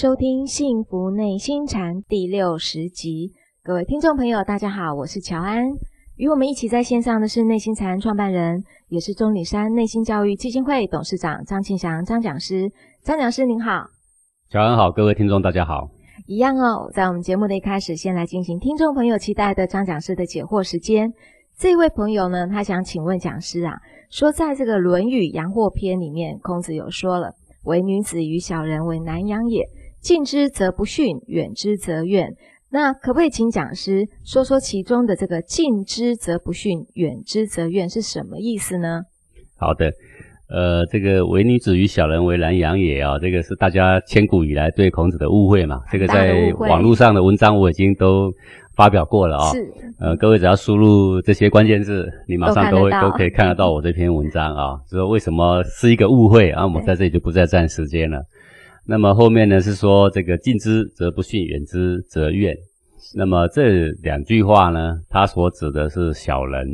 收听《幸福内心禅》第六十集，各位听众朋友，大家好，我是乔安。与我们一起在线上的是内心禅创办人，也是中岭山内心教育基金会董事长张庆祥张讲师。张讲师您好，乔安好，各位听众大家好。一样哦，在我们节目的一开始，先来进行听众朋友期待的张讲师的解惑时间。这位朋友呢，他想请问讲师啊，说在这个《论语阳货篇》里面，孔子有说了。唯女子与小人为难养也，近之则不逊，远之则怨。那可不可以请讲师说说其中的这个“近之则不逊，远之则怨”是什么意思呢？好的，呃，这个“唯女子与小人为难养也”啊，这个是大家千古以来对孔子的误会嘛。这个在网络上的文章我已经都发表过了啊。是。呃，各位只要输入这些关键字，你马上都会都，都可以看得到我这篇文章啊。就说为什么是一个误会啊？我们在这里就不再占时间了。那么后面呢是说这个近之则不逊，远之则怨。那么这两句话呢，它所指的是小人，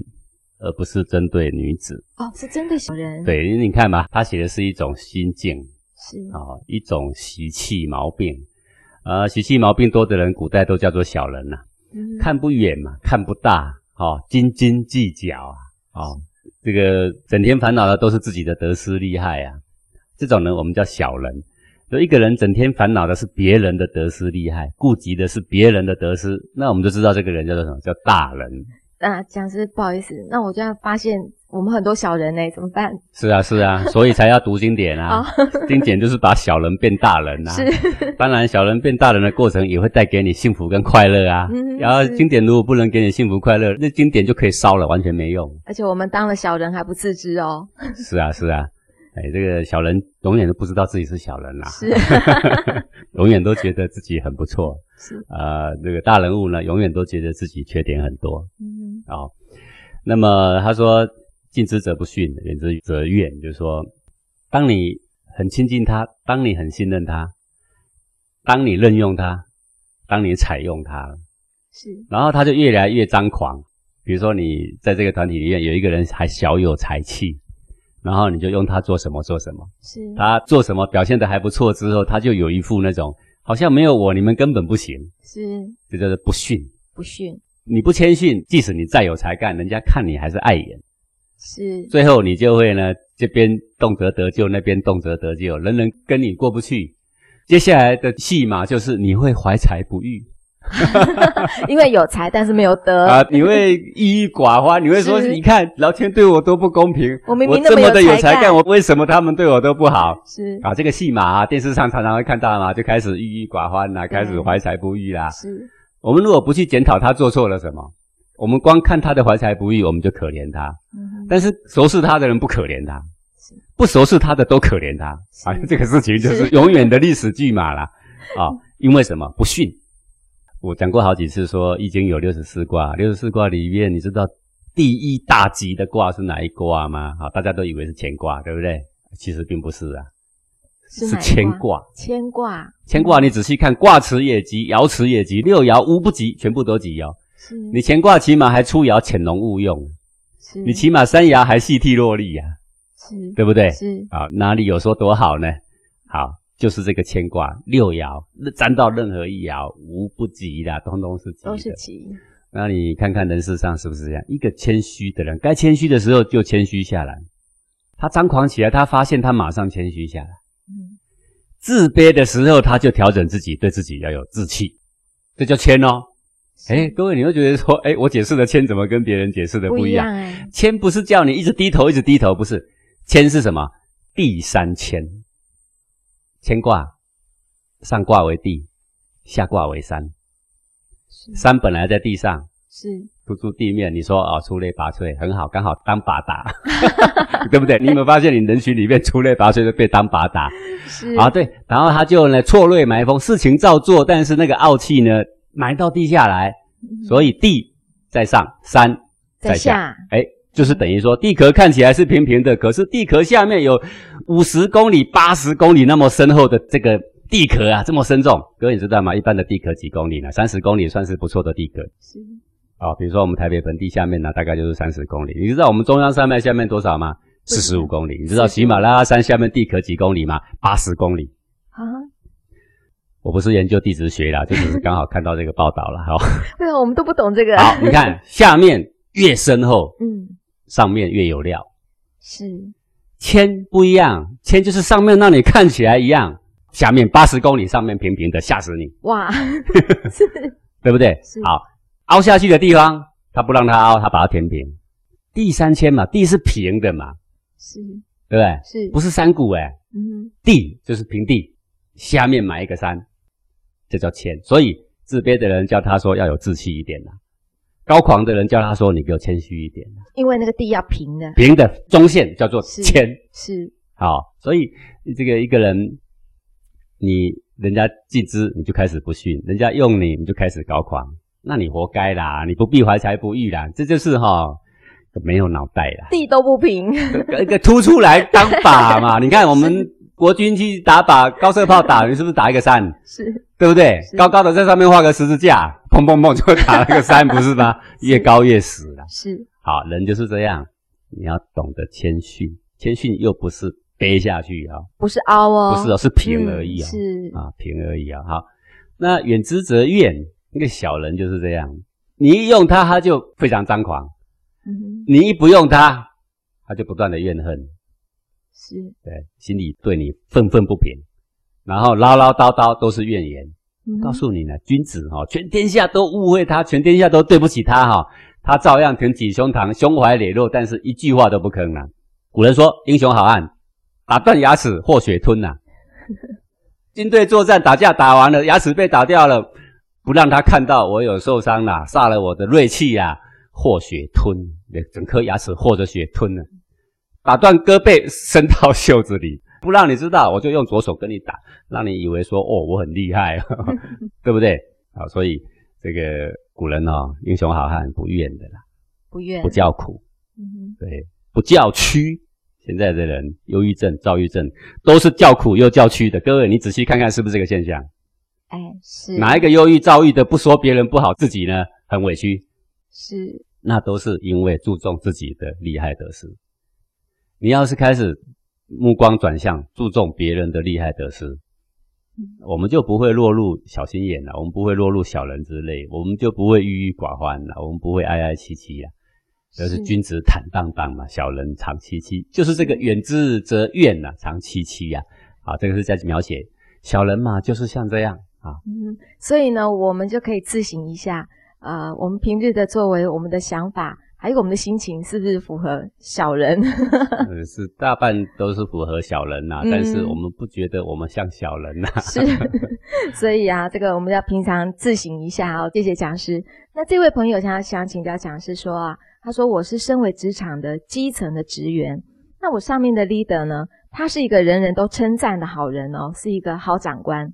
而不是针对女子。哦，是针对小人。对，因为你看嘛，他写的是一种心境，是啊，一种习气毛病。呃，习气毛病多的人，古代都叫做小人呐、啊。看不远嘛，看不大，哦，斤斤计较啊，哦，这个整天烦恼的都是自己的得失利害啊，这种人我们叫小人。就一个人整天烦恼的是别人的得失利害，顾及的是别人的得失，那我们就知道这个人叫做什么？叫大人。那讲师不好意思，那我就要发现。我们很多小人呢、欸，怎么办？是啊，是啊，所以才要读经典啊。经典就是把小人变大人啊。是。当然，小人变大人的过程也会带给你幸福跟快乐啊。嗯。然后经典如果不能给你幸福快乐，那经典就可以烧了，完全没用。而且我们当了小人还不自知哦。是啊，是啊。哎，这个小人永远都不知道自己是小人啦。是。永远都觉得自己很不错。是。啊、呃，这个大人物呢，永远都觉得自己缺点很多。嗯。好。那么他说。近之则不逊，远之则怨。就是说，当你很亲近他，当你很信任他，当你任用他，当你采用他，是，然后他就越来越张狂。比如说，你在这个团体里面有一个人还小有才气，然后你就用他做什么做什么，是，他做什么表现得还不错之后，他就有一副那种好像没有我你们根本不行，是，这叫做不逊，不逊。你不谦逊，即使你再有才干，人家看你还是碍眼。是，最后你就会呢，这边动辄得咎，那边动辄得咎，人人跟你过不去。接下来的戏码就是你会怀才不遇，因为有才但是没有德啊，你会郁郁寡欢，你会说，你看老天对我多不公平，我明明这么的有才干，我为什么他们对我都不好？是啊，这个戏码啊，电视上常常会看到嘛，就开始郁郁寡欢啦，开始怀才不遇啦。是，我们如果不去检讨他做错了什么。我们光看他的怀才不遇，我们就可怜他；嗯、但是熟识他的人不可怜他，不熟识他的都可怜他啊！这个事情就是永远的历史剧码了啊！因为什么？不逊。我讲过好几次，说《易经》有六十四卦，六十四卦里面，你知道第一大吉的卦是哪一卦吗？啊，大家都以为是乾卦，对不对？其实并不是啊，是乾卦。乾卦，乾卦，你仔细看，卦辞也吉，爻辞也吉，六爻无不吉，全部都吉哦。是你乾卦起码还出爻潜龙勿用，是你起码三爻还细替弱力呀，是，对不对？是啊，哪里有说多好呢？好，就是这个牵挂六爻，沾到任何一爻无不吉的，通通是吉的。都是吉。那你看看人世上是不是这样？一个谦虚的人，该谦虚的时候就谦虚下来，他张狂起来，他发现他马上谦虚下来。嗯，自卑的时候他就调整自己，对自己要有志气，这叫谦哦。哎，各位，你会觉得说，哎，我解释的谦怎么跟别人解释的不一样？谦不，不是叫你一直低头，一直低头，不是。谦是什么？第三谦。谦卦，上卦为地，下卦为山。山本来在地上，是突出地面。你说啊、哦，出类拔萃，很好，刚好当靶打，对不对？你有没有发现，你人群里面出类拔萃的被当靶打？是啊，对。然后他就呢，错锐埋风，事情照做，但是那个傲气呢？埋到地下来，所以地在上，山在下。哎，就是等于说，地壳看起来是平平的，可是地壳下面有五十公里、八十公里那么深厚的这个地壳啊，这么深重。各位你知道吗？一般的地壳几公里呢？三十公里算是不错的地壳。是。哦，比如说我们台北盆地下面呢，大概就是三十公里。你知道我们中央山脉下面多少吗？四十五公里。你知道喜马拉雅山下面地壳几公里吗？八十公里。啊。我不是研究地质学啦，就只是刚好看到这个报道了哈。对啊，我们都不懂这个。好，你看下面越深厚，嗯，上面越有料。是，铅不一样，铅就是上面让你看起来一样，下面八十公里，上面平平的，吓死你。哇，是，对不对？好，凹下去的地方，它不让它凹，它把它填平。地三千嘛，地是平的嘛，是，对不对？是，不是山谷哎、欸、嗯，地就是平地，下面埋一个山，这叫铅。所以自卑的人叫他说要有志气一点呐，高狂的人叫他说你给我谦虚一点。因为那个地要平的，平的中线叫做谦，是。好，所以这个一个人，你人家尽知你就开始不逊，人家用你你就开始高狂，那你活该啦，你不必怀才不遇啦，这就是哈。没有脑袋啦，地都不平，一个凸出来当靶嘛。你看我们 国军去打靶，高射炮打，你是不是打一个山？是，对不对？高高的在上面画个十字架，砰砰砰就打了个山，不是吗？越高越死了。是，好，人就是这样，你要懂得谦逊，谦逊又不是背下去啊，不是凹哦，不是哦，是平而已啊，是啊，平而已啊。好，那远之则怨，那个小人就是这样，你一用他，他就非常张狂。嗯，你一不用他，他就不断的怨恨，是对，心里对你愤愤不平，然后唠唠叨叨都是怨言。嗯、告诉你呢，君子哈，全天下都误会他，全天下都对不起他哈，他照样挺起胸膛，胸怀磊落，但是一句话都不吭啊。古人说，英雄好汉，打断牙齿或血吞呐。军队作战打架打完了，牙齿被打掉了，不让他看到我有受伤了，杀了我的锐气呀。和血吞，整颗牙齿和着血吞了，打断胳膊伸到袖子里，不让你知道，我就用左手跟你打，让你以为说哦，我很厉害，对不对？好，所以这个古人哦，英雄好汉不怨的啦，不怨，不叫苦，嗯，对，不叫屈。现在的人忧郁症、躁郁症都是叫苦又叫屈的，各位你仔细看看是不是这个现象？哎，是哪一个忧郁、躁郁的不说别人不好，自己呢很委屈？是，那都是因为注重自己的利害得失。你要是开始目光转向注重别人的利害得失，嗯，我们就不会落入小心眼了，我们不会落入小人之类，我们就不会郁郁寡欢了，我们不会哀哀戚戚了。就是君子坦荡荡嘛，小人常戚戚，就是这个远之则怨呐，常戚戚呀。啊，这个是在描写小人嘛，就是像这样啊。嗯，所以呢，我们就可以自省一下。呃，我们平日的作为，我们的想法，还有我们的心情，是不是符合小人？嗯，是大半都是符合小人呐，啊，嗯，但是我们不觉得我们像小人呐，啊。是，所以啊，这个我们要平常自省一下哦。谢谢讲师。那这位朋友想想请教讲师说啊，他说我是身为职场的基层的职员，那我上面的 leader 呢，他是一个人人都称赞的好人哦，是一个好长官。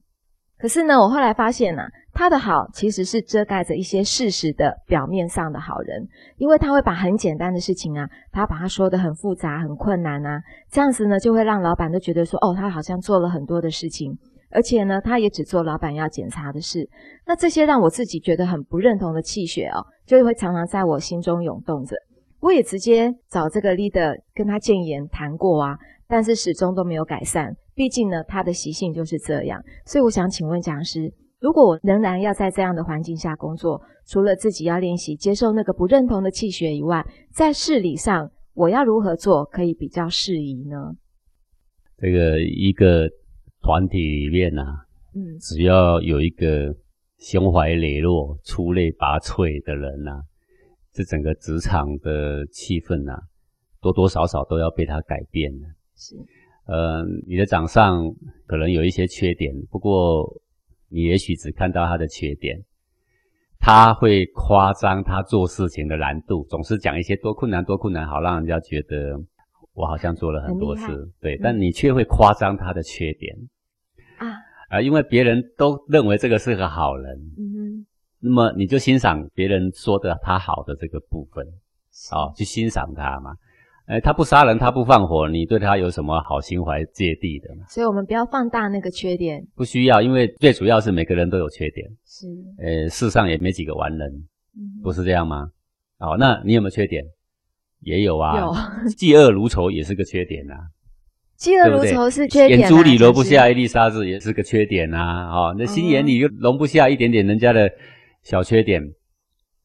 可是呢，我后来发现呢、啊，他的好其实是遮盖着一些事实的表面上的好人，因为他会把很简单的事情啊，他把它说得很复杂、很困难啊，这样子呢，就会让老板都觉得说，哦，他好像做了很多的事情，而且呢，他也只做老板要检查的事。那这些让我自己觉得很不认同的气血哦，就会常常在我心中涌动着。我也直接找这个 leader 跟他建言谈过啊，但是始终都没有改善。毕竟呢，他的习性就是这样，所以我想请问讲师，如果我仍然要在这样的环境下工作，除了自己要练习接受那个不认同的气血以外，在事理上我要如何做可以比较适宜呢？这个一个团体里面啊，嗯，只要有一个胸怀磊落、出类拔萃的人呢、啊，这整个职场的气氛呢、啊，多多少少都要被他改变了。是。呃，你的长上可能有一些缺点，不过你也许只看到他的缺点，他会夸张他做事情的难度，总是讲一些多困难多困难，好让人家觉得我好像做了很多事，对，嗯、但你却会夸张他的缺点。啊，啊、呃，因为别人都认为这个是个好人，嗯哼，那么你就欣赏别人说的他好的这个部分，哦，去欣赏他嘛。哎，他不杀人，他不放火，你对他有什么好心怀芥蒂的？所以我们不要放大那个缺点。不需要，因为最主要是每个人都有缺点。是。呃，世上也没几个完人，嗯、不是这样吗？好，那你有没有缺点？也有啊。有。嫉恶如仇也是个缺点呐、啊。嫉恶如仇是缺点、啊，眼珠里容不下一粒沙子也是个缺点啊。哦，那心眼里又容不下一点点人家的小缺点。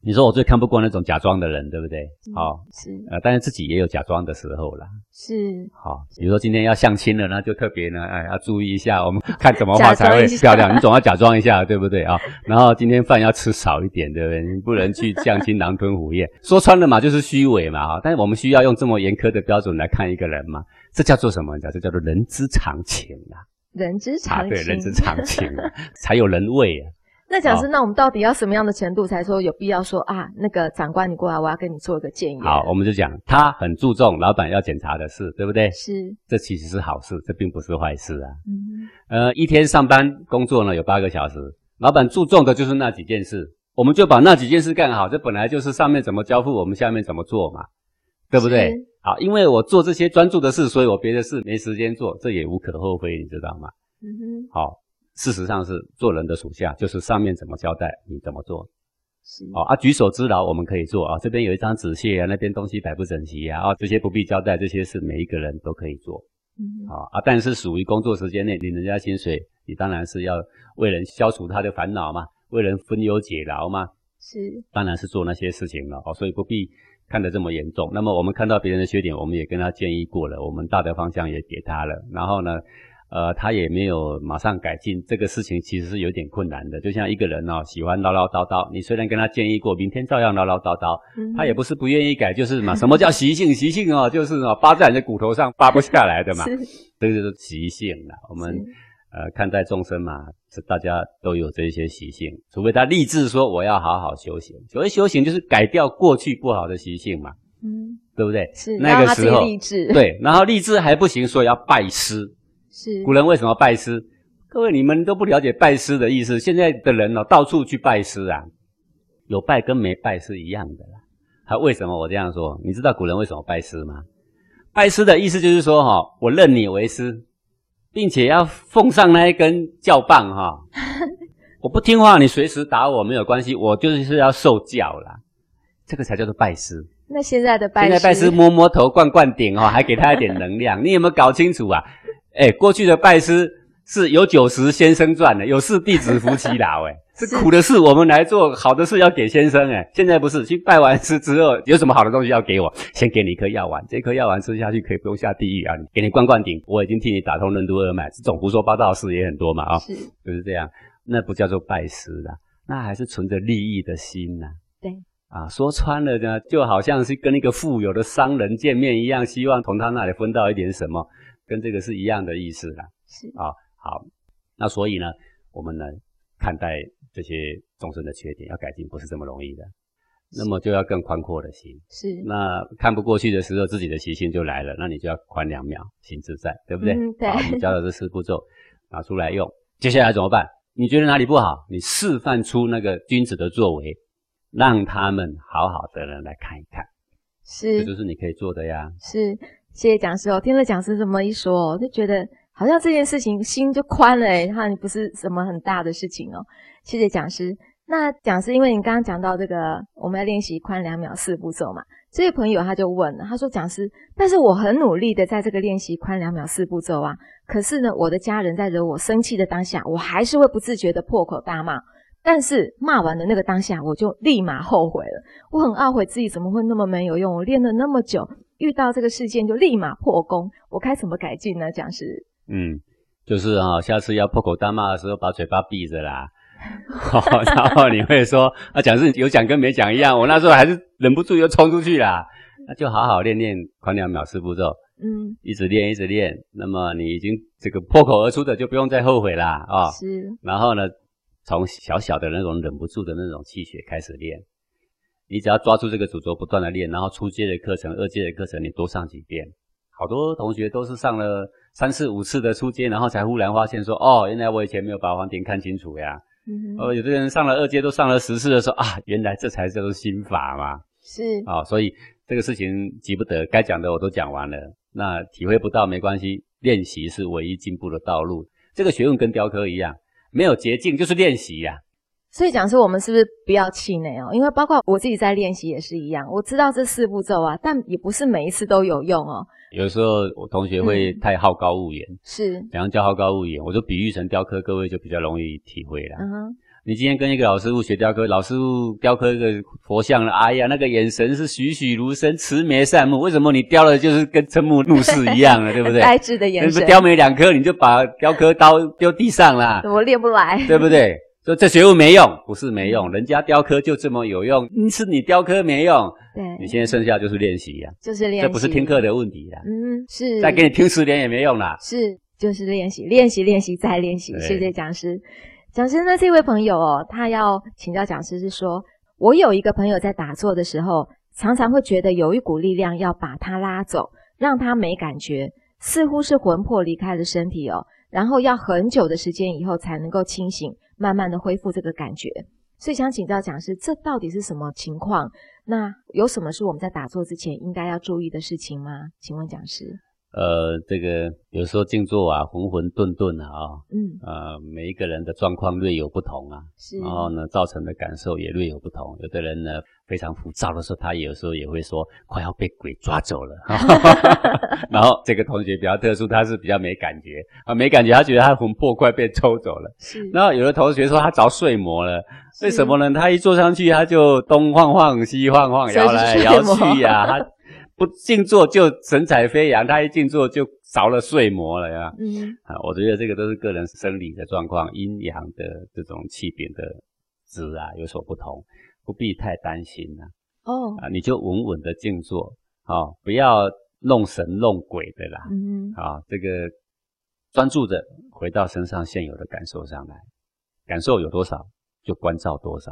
你说我最看不惯那种假装的人，对不对？好、嗯，是呃，但是自己也有假装的时候啦。是，好，比如说今天要相亲了，那就特别呢，哎，要注意一下，我们看怎么画才会 漂亮。你总要假装一下，对不对啊？然后今天饭要吃少一点，对不对？你不能去相亲狼吞虎咽，说穿了嘛，就是虚伪嘛。但是我们需要用这么严苛的标准来看一个人嘛？这叫做什么？叫这叫做人之常情啊。人之常情，啊、对，人之常情啊，才有人味啊。那讲师，那我们到底要什么样的程度才说有必要说啊？那个长官，你过来，我要跟你做一个建议。好，我们就讲他很注重老板要检查的事，对不对？是，这其实是好事，这并不是坏事啊。嗯，呃，一天上班工作呢有八个小时，老板注重的就是那几件事，我们就把那几件事干好。这本来就是上面怎么交付，我们下面怎么做嘛，对不对？好，因为我做这些专注的事，所以我别的事没时间做，这也无可厚非，你知道吗？嗯哼，好。事实上是做人的属下，就是上面怎么交代，你怎么做。是哦啊，举手之劳我们可以做啊。这边有一张纸屑啊，那边东西摆不整齐啊，啊，这些不必交代，这些是每一个人都可以做。嗯，好啊，但是属于工作时间内领人家薪水，你当然是要为人消除他的烦恼嘛，为人分忧解劳嘛。是，当然是做那些事情了哦，所以不必看得这么严重。那么我们看到别人的缺点，我们也跟他建议过了，我们大的方向也给他了，然后呢，呃，他也没有马上改进，这个事情其实是有点困难的。就像一个人哦，喜欢唠唠叨叨，你虽然跟他建议过，明天照样唠唠叨叨，嗯、他也不是不愿意改，就是嘛。什么叫习性？习性哦，就是哦，扒在你的骨头上扒不下来的嘛。是，这就是习性了。我们呃看待众生嘛，是大家都有这些习性，除非他立志说我要好好修行。所谓修行，就是改掉过去不好的习性嘛。嗯，对不对？是，那个时候立志。对，然后立志还不行，所以要拜师。是古人为什么拜师？各位你们都不了解拜师的意思。现在的人哦，到处去拜师啊，有拜跟没拜是一样的啦。还为什么我这样说？你知道古人为什么拜师吗？拜师的意思就是说哈，我认你为师，并且要奉上那一根教棒哈。我不听话，你随时打我没有关系，我就是要受教啦。这个才叫做拜师。那现在的拜师，现在拜师摸摸头、灌灌顶哦，还给他一点能量。你有没有搞清楚啊？哎，过去的拜师是有九十先生赚的，有事弟子夫妻劳。哎，是苦的事我们来做，好的事要给先生。哎，现在不是去拜完师之后，有什么好的东西要给我？先给你一颗药丸，这颗药丸吃下去可以不用下地狱啊！给你灌灌顶，我已经替你打通任督二脉。这种胡说八道的事也很多嘛啊，是，就是这样。那不叫做拜师啦，那还是存着利益的心呐。对，啊，说穿了呢，就好像是跟一个富有的商人见面一样，希望从他那里分到一点什么。跟这个是一样的意思啦，是啊，好，那所以呢，我们呢看待这些众生的缺点要改进不是这么容易的，那么就要更宽阔的心，是，那看不过去的时候，自己的习性就来了，那你就要宽两秒，心自在，对不对？嗯，对。好，我们教的这四步骤拿出来用，接下来怎么办？你觉得哪里不好？你示范出那个君子的作为，让他们好好的人来看一看，是，这就是你可以做的呀，是。谢谢讲师哦，听了讲师这么一说，我就觉得好像这件事情心就宽了诶，哈，你不是什么很大的事情哦。谢谢讲师。那讲师，因为你刚刚讲到这个，我们要练习宽两秒四步骤嘛，这位朋友他就问了，他说：“讲师，但是我很努力的在这个练习宽两秒四步骤啊，可是呢，我的家人在惹我生气的当下，我还是会不自觉的破口大骂，但是骂完的那个当下，我就立马后悔了，我很懊悔自己怎么会那么没有用，我练了那么久。”遇到这个事件就立马破功，我该怎么改进呢？讲师，嗯，就是啊，下次要破口大骂的时候，把嘴巴闭着啦。然后你会说啊，讲师有讲跟没讲一样，我那时候还是忍不住又冲出去啦。那就好好练练狂两秒四步骤，嗯，一直练一直练。那么你已经这个破口而出的，就不用再后悔啦啊。是。然后呢，从小小的那种忍不住的那种气血开始练。你只要抓住这个主轴，不断的练，然后初阶的课程、二阶的课程，你多上几遍。好多同学都是上了三四五次的初阶，然后才忽然发现说：“哦，原来我以前没有把黄庭看清楚呀。”嗯，哦，有的人上了二阶都上了十次的时候啊，原来这才叫做心法嘛。是啊，哦，所以这个事情急不得，该讲的我都讲完了。那体会不到没关系，练习是唯一进步的道路。这个学问跟雕刻一样，没有捷径，就是练习呀。所以讲说，我们是不是不要气馁哦？因为包括我自己在练习也是一样，我知道这四步骤啊，但也不是每一次都有用哦。有时候我同学会太好高骛远，是怎样叫好高骛远？我就比喻成雕刻，各位就比较容易体会了。嗯哼，你今天跟一个老师傅学雕刻，老师傅雕刻一个佛像了，哎呀，那个眼神是栩栩如生、慈眉善目，为什么你雕了就是跟瞠目怒视一样了，对不对？呆滞的眼神，雕没两颗你就把雕刻刀丢地上了，我练不来，对不对？说这学问没用，不是没用，人家雕刻就这么有用，是你雕刻没用。对，你现在剩下就是练习呀，就是练习，这不是听课的问题啦。嗯，是。再给你听十年也没用啦。是，就是练习，练习，练习，再练习。谢谢讲师。讲师呢，这位朋友哦，他要请教讲师是说，我有一个朋友在打坐的时候，常常会觉得有一股力量要把他拉走，让他没感觉，似乎是魂魄离开了身体哦，然后要很久的时间以后才能够清醒。慢慢的恢复这个感觉，所以想请教讲师，这到底是什么情况？那有什么是我们在打坐之前应该要注意的事情吗？请问讲师。呃，这个有时候静坐啊，浑浑沌沌啊，哦，嗯，呃，每一个人的状况略有不同啊，是，然后呢，造成的感受也略有不同。有的人呢非常浮躁的时候，他有时候也会说快要被鬼抓走了。然后这个同学比较特殊，他是比较没感觉啊，没感觉，他觉得他魂魄快被抽走了。是，然后有的同学说他着睡魔了，为什么呢？他一坐上去，他就东晃晃西晃晃，摇来摇去呀，啊，他。不静坐就神采飞扬，他一静坐就着了睡魔了呀。嗯，啊，我觉得这个都是个人生理的状况，阴阳的这种气禀的值啊有所不同，不必太担心呐。哦，啊，你就稳稳的静坐，啊，不要弄神弄鬼的啦。嗯，啊，这个专注着回到身上现有的感受上来，感受有多少就关照多少，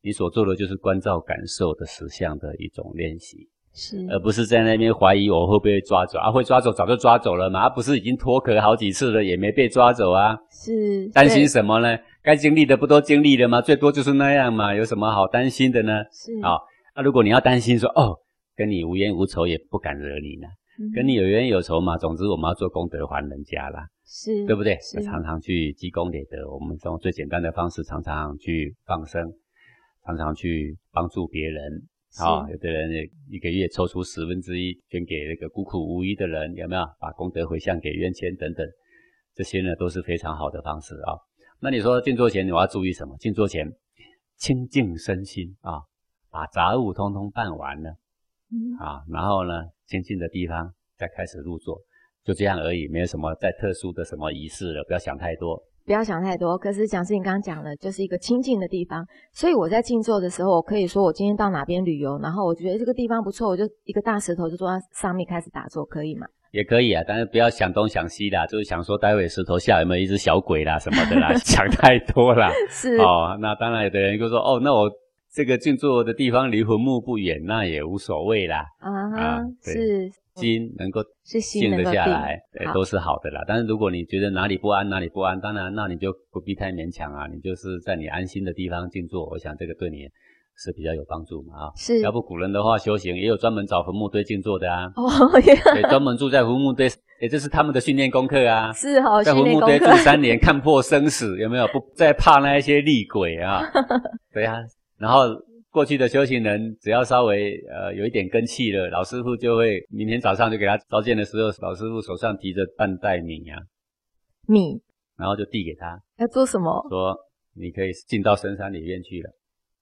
你所做的就是关照感受的实相的一种练习。是，而不是在那边怀疑我会不会抓走啊？会抓走早就抓走了嘛，啊，不是已经脱壳好几次了，也没被抓走啊？是，担心什么呢？该经历的不都经历了吗？最多就是那样嘛，有什么好担心的呢？是，啊，那如果你要担心说哦，跟你无冤无仇，也不敢惹你呢，嗯，跟你有冤有仇嘛，总之我们要做功德还人家啦，是，对不对？常常去积功累德，我们从最简单的方式，常常去放生，常常去帮助别人。好，有的人一个月抽出十分之一捐给那个孤苦无依的人，有没有？把功德回向给冤亲等等，这些呢都是非常好的方式啊。那你说静坐前我要注意什么？静坐前清净身心啊，把杂物通通办完了，嗯，啊，然后呢，清净的地方再开始入座，就这样而已，没有什么再特殊的什么仪式了，不要想太多。不要想太多。可是讲师，你刚刚讲了，就是一个清净的地方，所以我在静坐的时候，我可以说我今天到哪边旅游，然后我觉得这个地方不错，我就一个大石头就坐在上面开始打坐，可以吗？也可以啊，但是不要想东想西啦，就是想说待会石头下有没有一只小鬼啦什么的啦，想太多啦。是哦，那当然有的人就说哦，那我。这个静坐的地方离坟墓不远，那也无所谓啦。啊，啊是心能够静得下来，都是好的啦。但是如果你觉得哪里不安，哪里不安，当然那你就不必太勉强啊。你就是在你安心的地方静坐，我想这个对你是比较有帮助嘛。啊，是。要不古人的话修行也有专门找坟墓堆静坐的啊。哦，对，专门住在坟墓堆，也就是他们的训练功课啊。是好，在坟墓堆住三年，看破生死，有没有？不再怕那一些厉鬼啊？对啊。然后过去的修行人，只要稍微呃有一点根气了，老师傅就会明天早上就给他召见的时候，老师傅手上提着半袋米呀、啊，米，然后就递给他，要做什么？说你可以进到深山里面去了，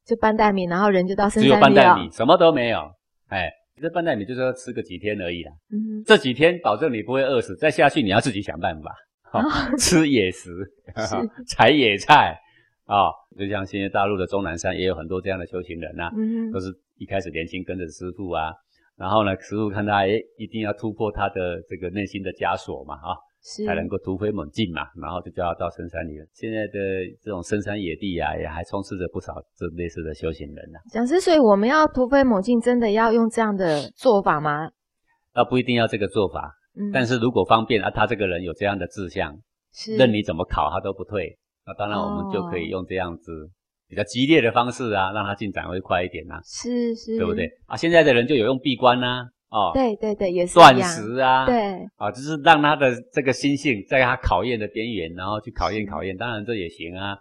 就半袋米，然后人就到深山里了。只有半袋米，什么都没有。哎，这半袋米就是要吃个几天而已啦。嗯，这几天保证你不会饿死，再下去你要自己想办法，吃野食，采野菜。啊、哦，就像现在大陆的终南山也有很多这样的修行人呐、啊，嗯，都是一开始年轻跟着师父啊，然后呢，师父看他诶一定要突破他的这个内心的枷锁嘛，啊，是才能够突飞猛进嘛，然后就叫他到深山里了。现在的这种深山野地啊，也还充斥着不少这类似的修行人呐、啊。讲师，所以我们要突飞猛进，真的要用这样的做法吗？那不一定要这个做法，嗯，但是如果方便啊，他这个人有这样的志向，是任你怎么考他都不退。那当然，我们就可以用这样子比较激烈的方式啊，让它进展会快一点呐、啊。是是，对不对啊？现在的人就有用闭关呐、啊，哦，对对对，也是断食啊，对，啊，就是让他的这个心性在他考验的边缘，然后去考验考验。当然这也行啊，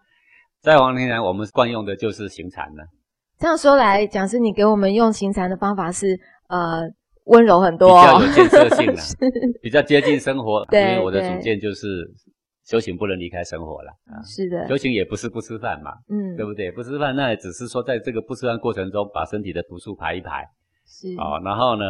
在王天然，我们惯用的就是行禅了。这样说来，讲师，你给我们用行禅的方法是呃温柔很多，比较有建设性 了，比较接近生活。对，因为我的主见就是修行不能离开生活了啊。是的，修行也不是不吃饭嘛，嗯，对不对？不吃饭，那也只是说在这个不吃饭过程中，把身体的毒素排一排。是啊，然后呢，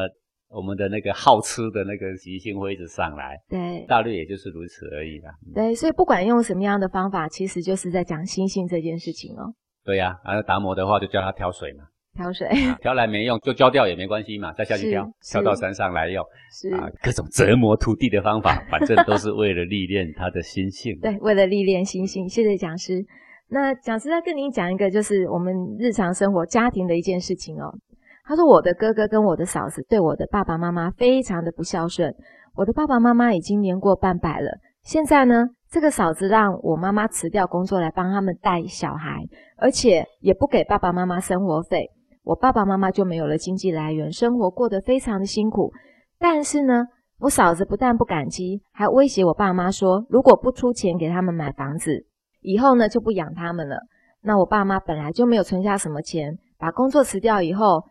我们的那个好吃的那个习性会一直上来。对，大略也就是如此而已啦。对，所以不管用什么样的方法，其实就是在讲心性这件事情哦。对呀、啊，啊达摩的话就叫他挑水嘛，挑水，挑来没用就浇掉也没关系嘛，再下去挑，挑到山上来用，是啊，各种折磨土地的方法，反正都是为了历练他的心性。对，为了历练心性。谢谢讲师。那讲师再跟您讲一个，就是我们日常生活家庭的一件事情哦。他说我的哥哥跟我的嫂子对我的爸爸妈妈非常的不孝顺，我的爸爸妈妈已经年过半百了，现在呢，这个嫂子让我妈妈辞掉工作来帮他们带小孩，而且也不给爸爸妈妈生活费，我爸爸妈妈就没有了经济来源，生活过得非常的辛苦。但是呢，我嫂子不但不感激，还威胁我爸妈说，如果不出钱给他们买房子，以后呢就不养他们了。那我爸妈本来就没有存下什么钱，把工作辞掉以后。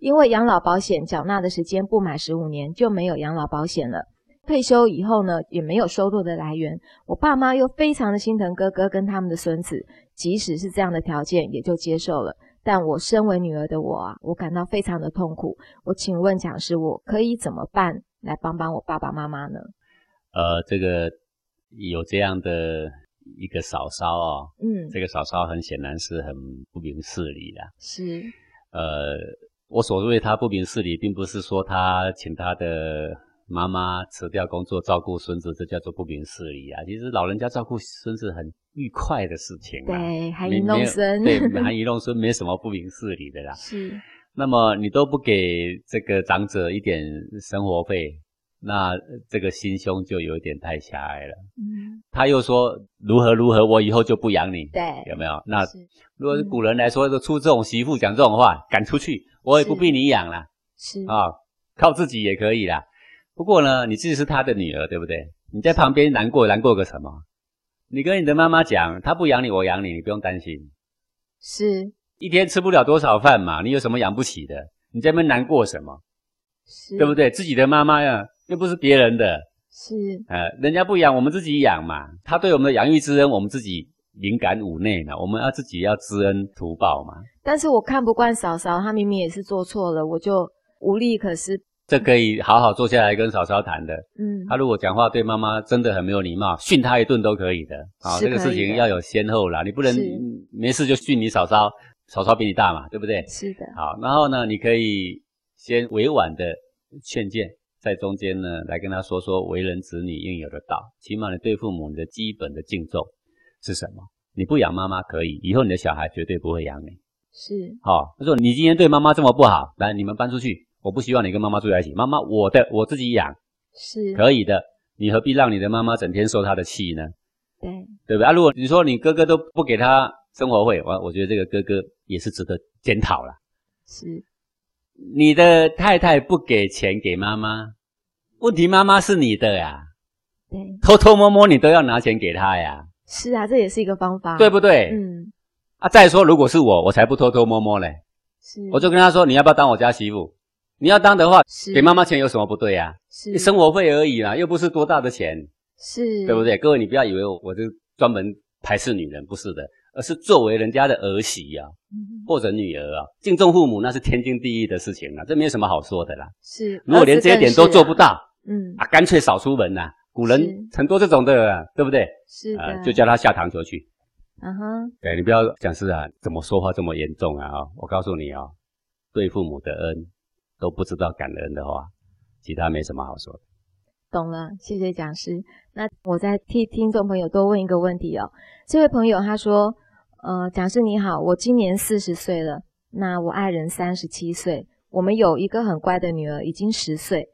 因为养老保险缴纳的时间不满十五年，就没有养老保险了。退休以后呢，也没有收入的来源。我爸妈又非常的心疼哥哥跟他们的孙子，即使是这样的条件，也就接受了。但我身为女儿的我啊，我感到非常的痛苦。我请问讲师，我可以怎么办来帮帮我爸爸妈妈呢？呃，这个有这样的一个嫂嫂哦，嗯，这个嫂嫂很显然是很不明事理的，是，呃。我所谓他不明事理，并不是说他请他的妈妈辞掉工作照顾孙子，这叫做不明事理啊。其实老人家照顾孙子很愉快的事情啊。对，含饴弄孙。对，含饴弄孙没什么不明事理的啦。是。那么你都不给这个长者一点生活费，那这个心胸就有点太狭隘了。嗯。他又说如何如何，我以后就不养你。对。有没有？那如果是古人来说，就出这种媳妇讲这种话，赶出去。我也不必你养了，是啊、哦，靠自己也可以啦。不过呢，你自己是他的女儿，对不对？你在旁边难过难过个什么？你跟你的妈妈讲，她不养你，我养你，你不用担心。是，一天吃不了多少饭嘛，你有什么养不起的？你在那边难过什么？是，对不对？自己的妈妈呀，又不是别人的。是，呃，人家不养，我们自己养嘛。他对我们的养育之恩，我们自己。敏感五内呢，我们要自己要知恩图报嘛。但是我看不惯嫂嫂，她明明也是做错了，我就无力可施。这可以好好坐下来跟嫂嫂谈的。嗯，她如果讲话对妈妈真的很没有礼貌，训他一顿都可以的。啊，这个事情要有先后啦，你不能没事就训你嫂嫂，嫂嫂比你大嘛，对不对？是的。好，然后呢，你可以先委婉的劝谏，在中间呢来跟他说说为人子女应有的道，起码你对父母你的基本的敬重。是什么？你不养妈妈可以，以后你的小孩绝对不会养你。是，好、哦，他说你今天对妈妈这么不好，来，你们搬出去，我不希望你跟妈妈住在一起。妈妈，我的，我自己养，是可以的。你何必让你的妈妈整天受她的气呢？对，对不对？啊，如果你说你哥哥都不给他生活费，我我觉得这个哥哥也是值得检讨了。是，你的太太不给钱给妈妈，问题妈妈是你的呀。对，偷偷摸摸你都要拿钱给她呀。是啊，这也是一个方法，对不对？嗯。啊，再说，如果是我，我才不偷偷摸摸嘞。是。我就跟他说，你要不要当我家媳妇？你要当的话，是给妈妈钱有什么不对呀？是。生活费而已啦，又不是多大的钱。是。对不对？各位，你不要以为我我就专门排斥女人，不是的，而是作为人家的儿媳呀，或者女儿啊，敬重父母那是天经地义的事情啊，这没有什么好说的啦。是。如果连这一点都做不到，嗯，啊，干脆少出门呐。古人很多这种的，对不对？是啊、呃，就叫他下堂球去。嗯哼，对，你不要讲是啊，怎么说话这么严重啊？啊，我告诉你啊，对父母的恩都不知道感恩的话，其他没什么好说的。懂了，谢谢讲师。那我再替听众朋友多问一个问题哦。这位朋友他说，呃，讲师你好，我今年四十岁了，那我爱人三十七岁，我们有一个很乖的女儿，已经十岁。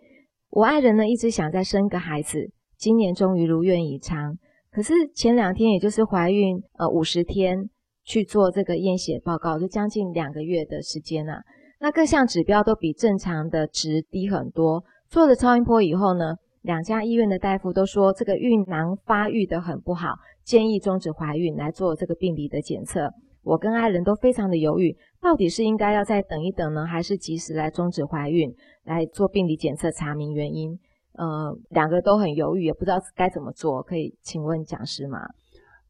我爱人呢，一直想再生个孩子。今年终于如愿以偿，可是前两天，也就是怀孕呃五十天去做这个验血报告，就将近两个月的时间啊，那各项指标都比正常的值低很多。做了超音波以后呢，两家医院的大夫都说这个孕囊发育的很不好，建议终止怀孕来做这个病理的检测。我跟爱人都非常的犹豫，到底是应该要再等一等呢，还是及时来终止怀孕来做病理检测查明原因？呃，两个都很犹豫，也不知道该怎么做，可以请问讲师吗？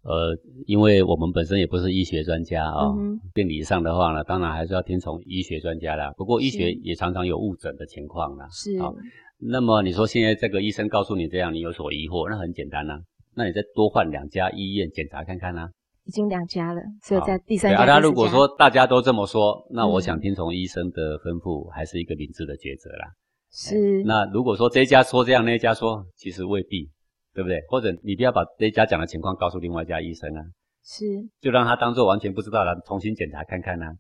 呃，因为我们本身也不是医学专家啊、哦，嗯、病理上的话呢，当然还是要听从医学专家啦。不过医学也常常有误诊的情况啦。是。好，那么你说现在这个医生告诉你这样，你有所疑惑，那很简单呐、啊，那你再多换两家医院检查看看啊。已经两家了，所以在第三家。啊，那如果说大家都这么说，那我想听从医生的吩咐，还是一个明智的抉择啦。是。那如果说这一家说这样，那一家说其实未必。对不对？或者你不要把这一家讲的情况告诉另外一家医生啊，是，就让他当做完全不知道了，重新检查看看啊，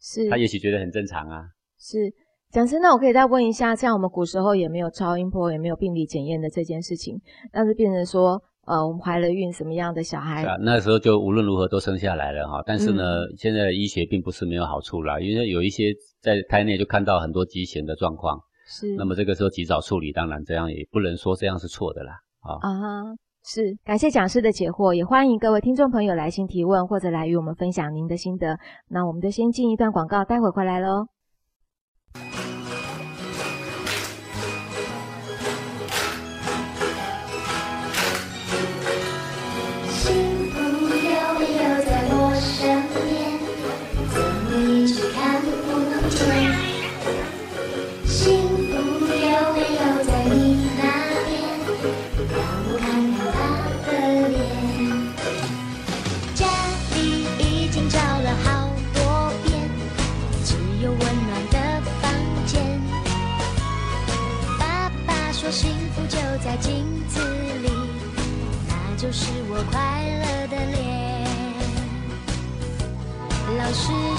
是，他也许觉得很正常啊。是，讲师，那我可以再问一下，像我们古时候也没有超音波，也没有病理检验的这件事情，但是变成说，呃，我们怀了孕，什么样的小孩？是啊，那时候就无论如何都生下来了哈。但是呢，嗯、现在的医学并不是没有好处啦，因为有一些在胎内就看到很多畸形的状况，是。那么这个时候及早处理，当然这样也不能说这样是错的啦。啊是，感谢讲师的解惑，也欢迎各位听众朋友来信提问或者来与我们分享您的心得。那我们就先进一段广告，待会回来喽。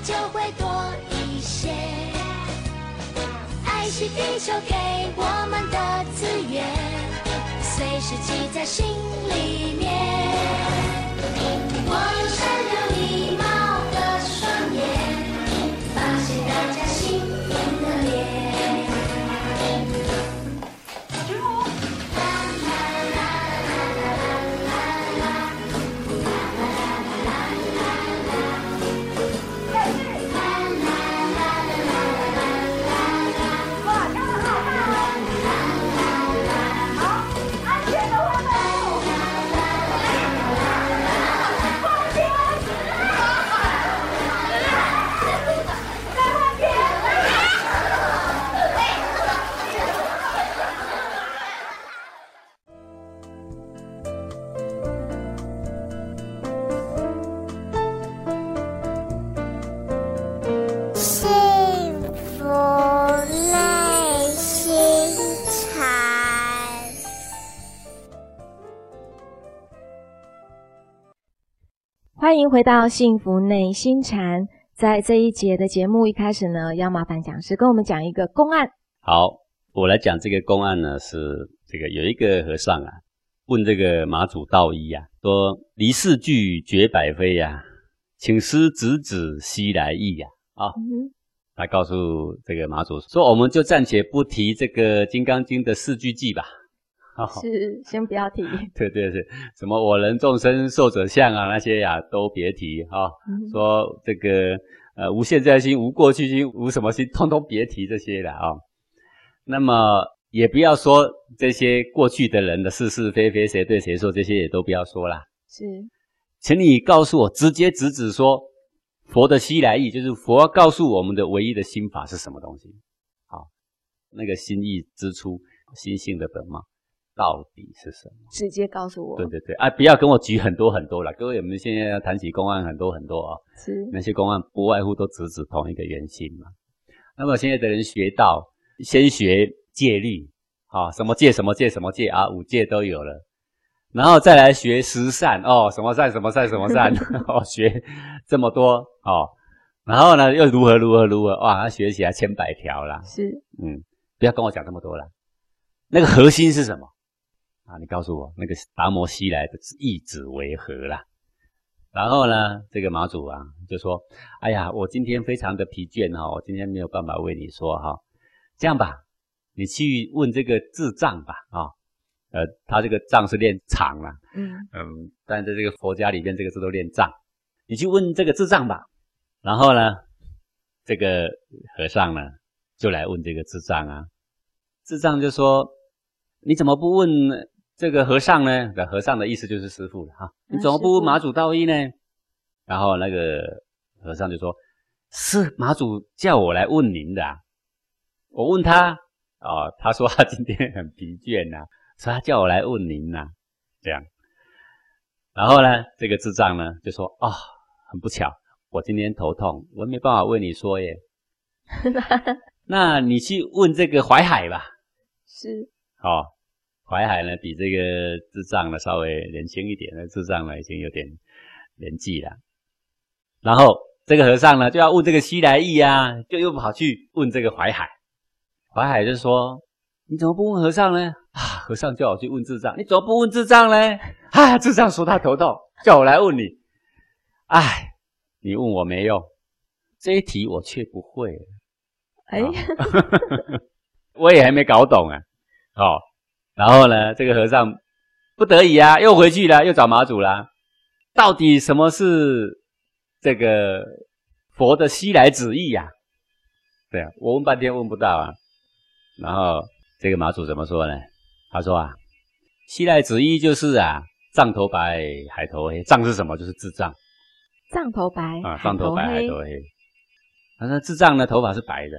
就会多一些。爱惜地球给我们的资源，随时记在心里面。我有善良礼貌的双眼，欢迎回到幸福内心禅。在这一节的节目一开始呢，要麻烦讲师跟我们讲一个公案。好，我来讲这个公案呢，是这个有一个和尚啊，问这个马祖道一、啊，说离世句绝百非呀，请师指指西来意呀。啊，嗯、他告诉这个马祖说，我们就暂且不提这个《金刚经》的四句偈吧。是，先不要提。对对对，什么我人众生寿者相啊，那些呀、啊、都别提哈、嗯。说这个呃无现在心、无过去心、无什么心，通通别提这些了啊。那么也不要说这些过去的人的是是非非，谁对谁错，这些也都不要说啦。是，请你告诉我，直接直指说佛的西来意，就是佛告诉我们的唯一的心法是什么东西？好，那个心意之初，心性的本貌。到底是什么？直接告诉我。对对对，啊，不要跟我举很多很多了。各位，我们现在要谈起公案很多很多啊、哦。是。那些公案不外乎都直指同一个原心嘛。那么现在的人学道，先学戒律，啊，什么戒什么戒什么戒啊，五戒都有了。然后再来学十善哦，什么善什么善什么善 哦，学这么多哦，然后呢又如何如何如何哇，他学起来千百条啦。是，嗯，不要跟我讲那么多了。那个核心是什么啊？你告诉我，那个达摩西来的意旨为何啦？然后呢，这个马祖啊就说：“哎呀，我今天非常的疲倦哈，我今天没有办法为你说哈。这样吧，你去问这个智障吧啊。”呃，他这个障是念藏啊，嗯嗯，但在这个佛家里边，这个字都念障。你去问这个智障吧。然后呢，这个和尚呢，就来问这个智障啊。智障就说：“你怎么不问这个和尚呢？”那和尚的意思就是师傅了哈。你怎么不问马祖道一呢？然后那个和尚就说：“是马祖叫我来问您的啊。”我问他，哦，他说他今天很疲倦呐。所以他叫我来问您呐、啊，这样，然后呢，这个智障呢就说：“啊、哦，很不巧，我今天头痛，我没办法为你说耶。那你去问这个淮海吧。”是。哦，怀海呢比这个智障呢稍微年轻一点，那智障呢已经有点年纪了。然后这个和尚呢就要问这个西来意啊，就又跑去问这个淮海。淮海就说：“你怎么不问和尚呢？”啊！和尚叫我去问智障，你怎么不问智障呢？啊！智障说他头痛，叫我来问你。哎，你问我没用，这一题我却不会。哎，我也还没搞懂啊。哦，然后呢，这个和尚不得已啊，又回去了，又找马祖了。到底什么是这个佛的西来旨意呀？对啊，我问半天问不到啊。然后这个马祖怎么说呢？他说啊，西来旨意就是啊，藏头白，海头黑。藏是什么？就是智障。藏头白啊，藏头白，海头黑。他说智障呢，头发是白的，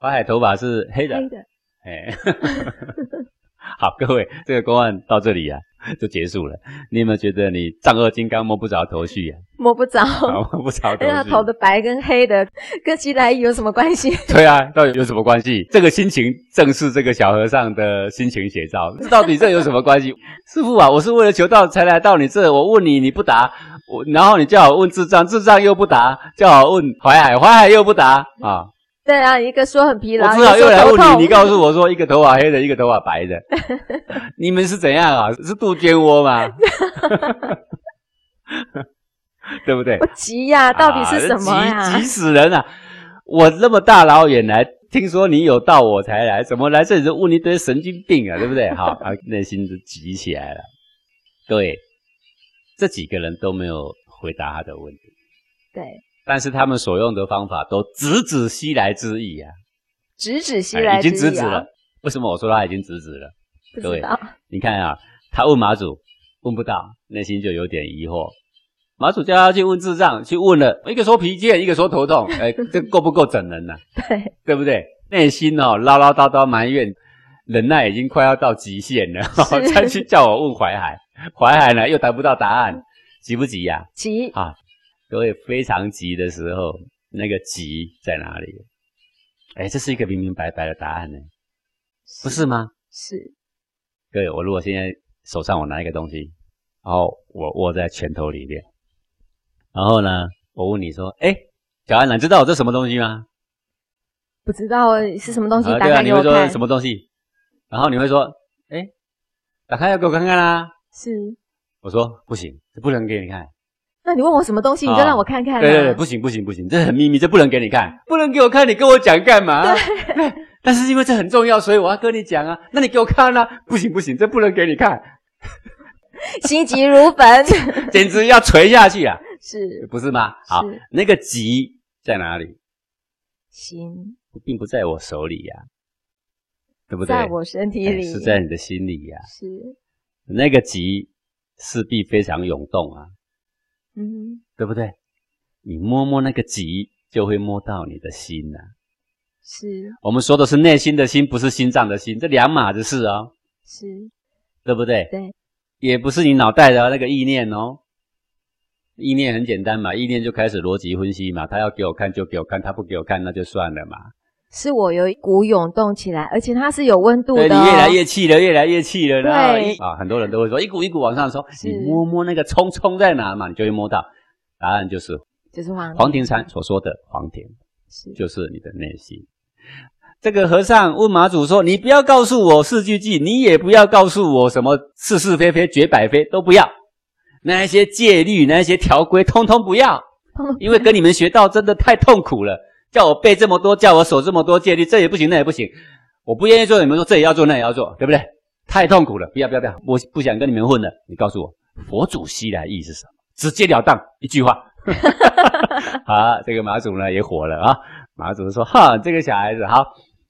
怀海头发是黑的。黑的。哎。好，各位，这个公案到这里啊，就结束了。你有没有觉得你丈二金刚摸不着头绪啊？摸不着，摸不着头绪。那头的白跟黑的，跟西来意有什么关系？对啊，到底有什么关系？这个心情正是这个小和尚的心情写照。到底这有什么关系？师傅啊，我是为了求道才来到你这。我问你，你不答，我然后你叫我问智障，智障又不答，叫我问淮海，淮海又不答啊。对啊，一个说很疲劳，我只好又来问你，你告诉我说，一个头发黑的，一个头发白的，你们是怎样啊？是杜鹃窝吗？对不对？我急呀、啊，到底是什么呀、啊？急急死人啊！我那么大老远来，听说你有到我才来，怎么来这里就问一堆神经病啊？对不对？好，他内心就急起来了。对，这几个人都没有回答他的问题。对。但是他们所用的方法都直指西来之意啊，直指西来、啊哎、已经直指了。为什么我说他已经直指了？各位。你看啊，他问马祖问不到，内心就有点疑惑。马祖叫他去问智障，去问了，一个说疲倦，一个说头痛，哎，这够不够整人呢、啊？对，对不对？内心哦唠唠叨叨埋怨，忍耐已经快要到极限了，再去叫我问淮海，淮海呢又得不到答案，急不急呀、啊？急啊！各位非常急的时候，那个急在哪里？哎，这是一个明明白白的答案呢，不是吗？是。各位，我如果现在手上我拿一个东西，然后我握在拳头里面，然后呢，我问你说：“哎，小安，你知道我这什么东西吗？”不知道是什么东西，打开给我看。对啊，你会说什么东西？然后你会说：“哎，打开要给我看看啦。”是。我说：“不行，这不能给你看。”那你问我什么东西，你就让我看看、啊。对对对，不行不行不行，这很秘密，这不能给你看，不能给我看，你跟我讲干嘛？对。但是因为这很重要，所以我要跟你讲啊。那你给我看啊？不行不行，这不能给你看。心急如焚，简直要垂下去啊！是，不是吗？好，那个急在哪里？心，并不在我手里呀、啊，对不对？在我身体里，哎、是在你的心里呀、啊。是，那个急势必非常涌动啊。嗯，对不对？你摸摸那个急，就会摸到你的心呐、啊。是，我们说的是内心的心，不是心脏的心，这两码子事哦。是，对不对？对，也不是你脑袋的那个意念哦。意念很简单嘛，意念就开始逻辑分析嘛，他要给我看就给我看，他不给我看那就算了嘛。是我有一股涌动起来，而且它是有温度的、哦。对，你越来越气了，越来越气了。对然后一啊，很多人都会说一股一股往上冲，你摸摸那个冲冲在哪嘛，你就会摸到。答案就是就是黄黄庭禅所说的黄庭，是就是你的内心。这个和尚问马祖说：“你不要告诉我四句偈，你也不要告诉我什么是是非非绝百非，都不要。那些戒律，那些条规，通通不要，因为跟你们学道真的太痛苦了。”叫我背这么多，叫我守这么多戒律，这也不行，那也不行。我不愿意做，你们说这也要做，那也要做，对不对？太痛苦了，不要不要不要，我不想跟你们混了。你告诉我，佛祖西来意是什么？直截了当一句话。好，这个马祖呢也火了啊。马祖说：哈，这个小孩子，好，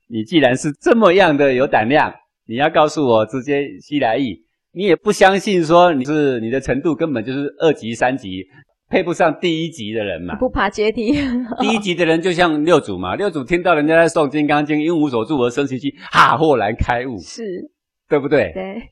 你既然是这么样的有胆量，你要告诉我直接西来意，你也不相信说你是你的程度根本就是二级三级。配不上第一级的人嘛？不爬阶梯。第一级的人就像六祖嘛，六祖听到人家在诵《金刚经》，因无所住而生其心，哈，豁然开悟，是，对不对？对。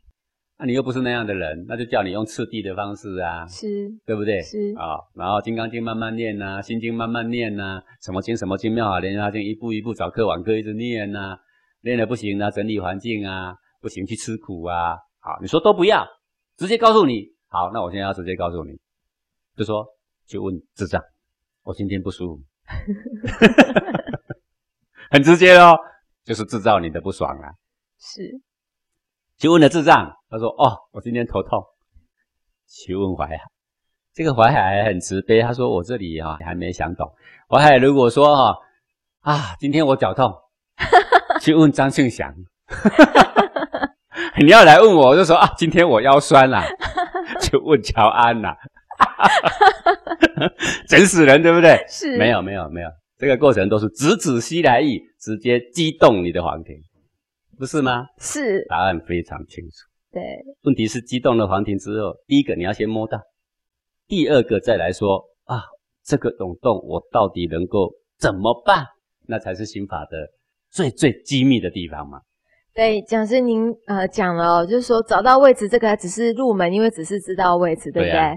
那、啊、你又不是那样的人，那就叫你用次第的方式啊，是，对不对？是啊、哦，然后《金刚经》慢慢念呐，《心经》慢慢念呐，什么经什么经妙法莲华经，一步一步找课晚课一直念呐，念了不行啊，整理环境啊，不行去吃苦啊，好，你说都不要，直接告诉你，好，那我现在要直接告诉你。就说，就问智障，我今天不舒服，很直接哦，就是制造你的不爽啊。是，就问了智障，他说：“哦，我今天头痛。”去问淮海，这个淮海很慈悲，他说：“我这里啊、哦、还没想懂。”淮海如果说：“哈啊，今天我脚痛。”去问张庆祥，你要来问我，我就说：“啊，今天我腰酸了。”就问乔安呐。哈哈哈！整死人，对不对？是，没有，没有，没有，这个过程都是直指西来意，直接激动你的皇庭，不是吗？是，答案非常清楚。对，问题是激动了皇庭之后，第一个你要先摸到，第二个再来说啊，这个涌动我到底能够怎么办？那才是刑法的最最机密的地方嘛。对，讲师您呃讲了哦，就是说找到位置这个只是入门，因为只是知道位置，对不对？对啊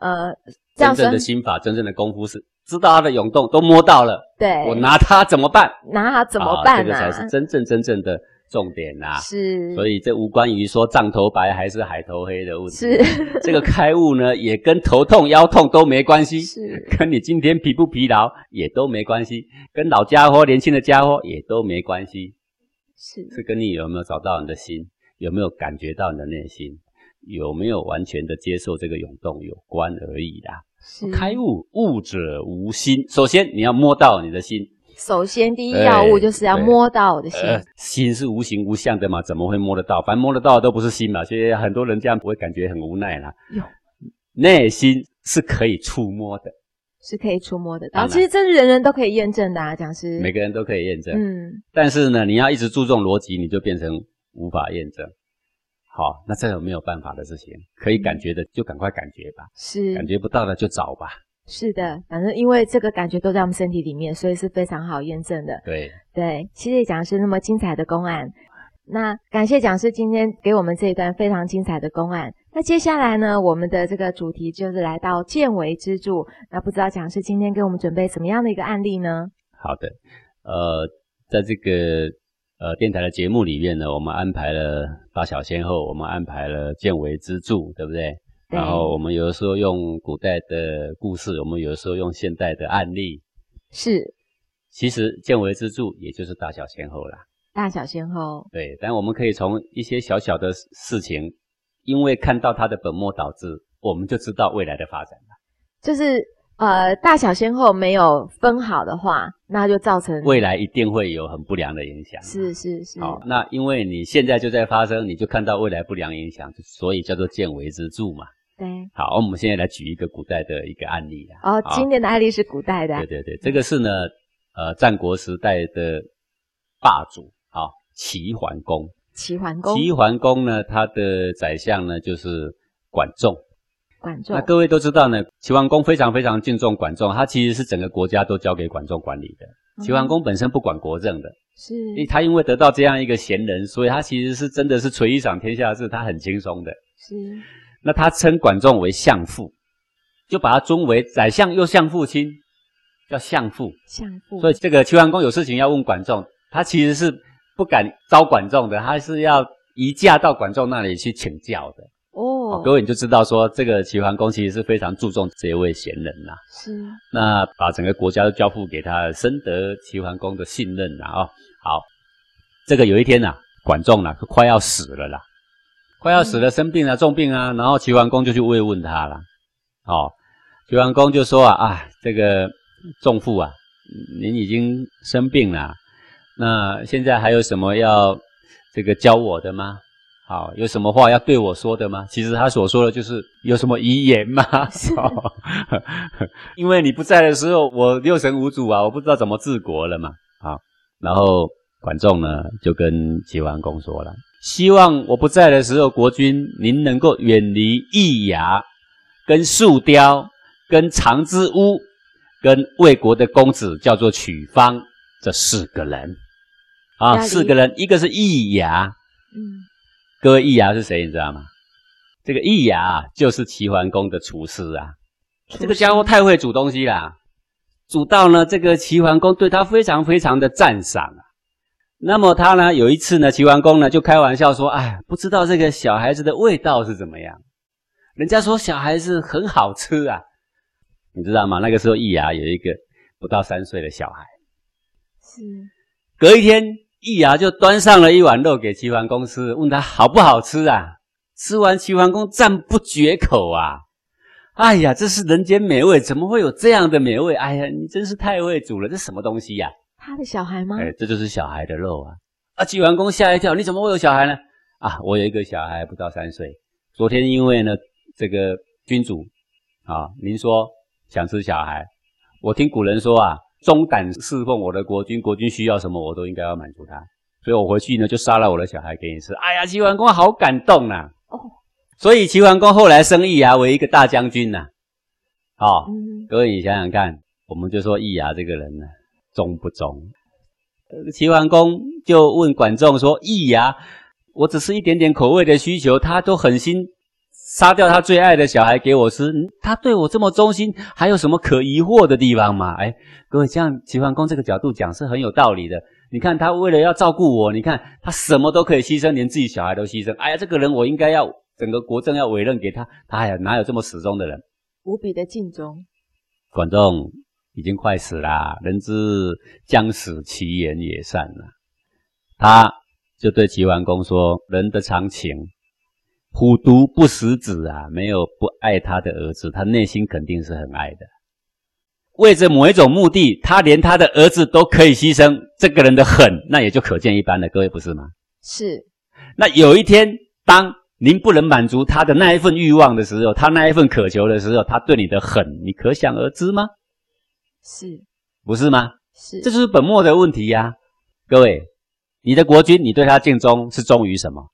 呃，真正的心法，真正的功夫是知道它的涌动，都摸到了。对，我拿它怎么办？拿它怎么办？这个才是真正真正的重点呐、啊。是，所以这无关于说藏头白还是海头黑的问题。是，这个开悟呢，也跟头痛腰痛都没关系。是，跟你今天疲不疲劳也都没关系，跟老家伙、年轻的家伙也都没关系。是，是跟你有没有找到你的心，有没有感觉到你的内心。有没有完全的接受这个涌动有关而已啦。是开悟，悟者无心。首先你要摸到你的心。首先第一要务就是要摸到我的心。呃，心是无形无相的嘛，怎么会摸得到？反正摸得到的都不是心嘛。所以很多人这样不会感觉很无奈啦。有，内心是可以触摸的，是可以触摸的。然后其实这是人人都可以验证的啊，讲师。每个人都可以验证。嗯。但是呢，你要一直注重逻辑，你就变成无法验证。好，那这有没有办法的事情，可以感觉的就赶快感觉吧。是，感觉不到的就找吧。是的，反正因为这个感觉都在我们身体里面，所以是非常好验证的。对对，谢谢讲师那么精彩的公案。那感谢讲师今天给我们这一段非常精彩的公案。那接下来呢，我们的这个主题就是来到见微知著。那不知道讲师今天给我们准备什么样的一个案例呢？好的，呃，在这个。呃，电台的节目里面呢，我们安排了大小先后，我们安排了见微知著，对不对？对。然后我们有的时候用古代的故事，我们有的时候用现代的案例。是。其实见微知著也就是大小先后啦。大小先后。对，但我们可以从一些小小的事情，因为看到它的本末倒置，我们就知道未来的发展了。就是。呃，大小先后没有分好的话，那就造成未来一定会有很不良的影响。是是是。好，那因为你现在就在发生，你就看到未来不良影响，所以叫做见微知著嘛。对。好，我们现在来举一个古代的一个案例啊。哦，今天的案例是古代的。对对对，这个是呢，呃，战国时代的霸主，好，齐桓公。齐桓公。齐桓公呢，他的宰相呢就是管仲。管仲，那各位都知道呢，齐桓公非常非常敬重管仲，他其实是整个国家都交给管仲管理的。齐桓、嗯、公本身不管国政的，是，他因为得到这样一个贤人，所以他其实是真的是垂一掌天下事，他很轻松的。是，那他称管仲为相父，就把他尊为宰相又像父亲，叫相父。相父。所以这个齐桓公有事情要问管仲，他其实是不敢招管仲的，他是要移驾到管仲那里去请教的。各位你就知道说，这个齐桓公其实是非常注重这一位贤人呐。是。那把整个国家都交付给他，深得齐桓公的信任呐。哦，好，这个有一天呐、啊，管仲呐，快要死了啦。快要死了，生病了，重病啊，然后齐桓公就去慰问他了。哦，齐桓公就说啊，啊，这个仲父啊，您已经生病了，那现在还有什么要这个教我的吗？好，有什么话要对我说的吗？其实他所说的就是有什么遗言吗？哦，因为你不在的时候，我六神无主啊，我不知道怎么治国了嘛。好，然后管仲呢就跟齐桓公说了。希望我不在的时候，国君您能够远离易牙、跟树雕、跟长之屋、跟魏国的公子叫做曲方这四个人啊，四个人，一个是易牙，嗯，各位易牙是谁？你知道吗？这个易牙啊，就是齐桓公的厨师啊，这个家伙太会煮东西啦，煮到呢，这个齐桓公对他非常非常的赞赏啊。那么他呢，有一次呢，齐桓公呢就开玩笑说：“哎，不知道这个小孩子的味道是怎么样？人家说小孩子很好吃啊，你知道吗？那个时候易牙有一个不到三岁的小孩，是。隔一天，易牙就端上了一碗肉给齐桓公吃，问他好不好吃啊？吃完，齐桓公赞不绝口啊！哎呀，这是人间美味，怎么会有这样的美味？哎呀，你真是太会煮了，这什么东西呀？”他的小孩吗？哎，这就是小孩的肉啊！啊，齐桓公吓一跳，你怎么会有小孩呢？啊，我有一个小孩不到三岁，昨天因为呢，这个君主啊，您说想吃小孩，我听古人说啊，忠胆侍奉我的国君，国君需要什么，我都应该要满足他，所以我回去呢就杀了我的小孩给你吃。哎呀，齐桓公好感动呐！哦，所以齐桓公后来升易牙为一个大将军呐。好，嗯，各位你想想看，我们就说易牙这个人呢。忠不忠？齐桓公就问管仲说：“易牙，我只是一点点口味的需求，他都狠心杀掉他最爱的小孩给我吃，他对我这么忠心，还有什么可疑惑的地方吗？”哎，各位，这样齐桓公这个角度讲是很有道理的。你看他为了要照顾我，你看他什么都可以牺牲，连自己小孩都牺牲。哎呀，这个人我应该要整个国政要委任给他，他还哪有这么死忠的人？无比的尽忠。管仲。已经快死了，人之将死，其言也善了。他就对齐桓公说：“人的常情，虎毒不食子啊，没有不爱他的儿子，他内心肯定是很爱的。为着某一种目的，他连他的儿子都可以牺牲，这个人的狠，那也就可见一斑了。各位不是吗？是。那有一天，当您不能满足他的那一份欲望的时候，他那一份渴求的时候，他对你的狠，你可想而知吗？”是，不是吗？是，这就是本末的问题呀、啊。各位，你的国君，你对他尽忠是忠于什么？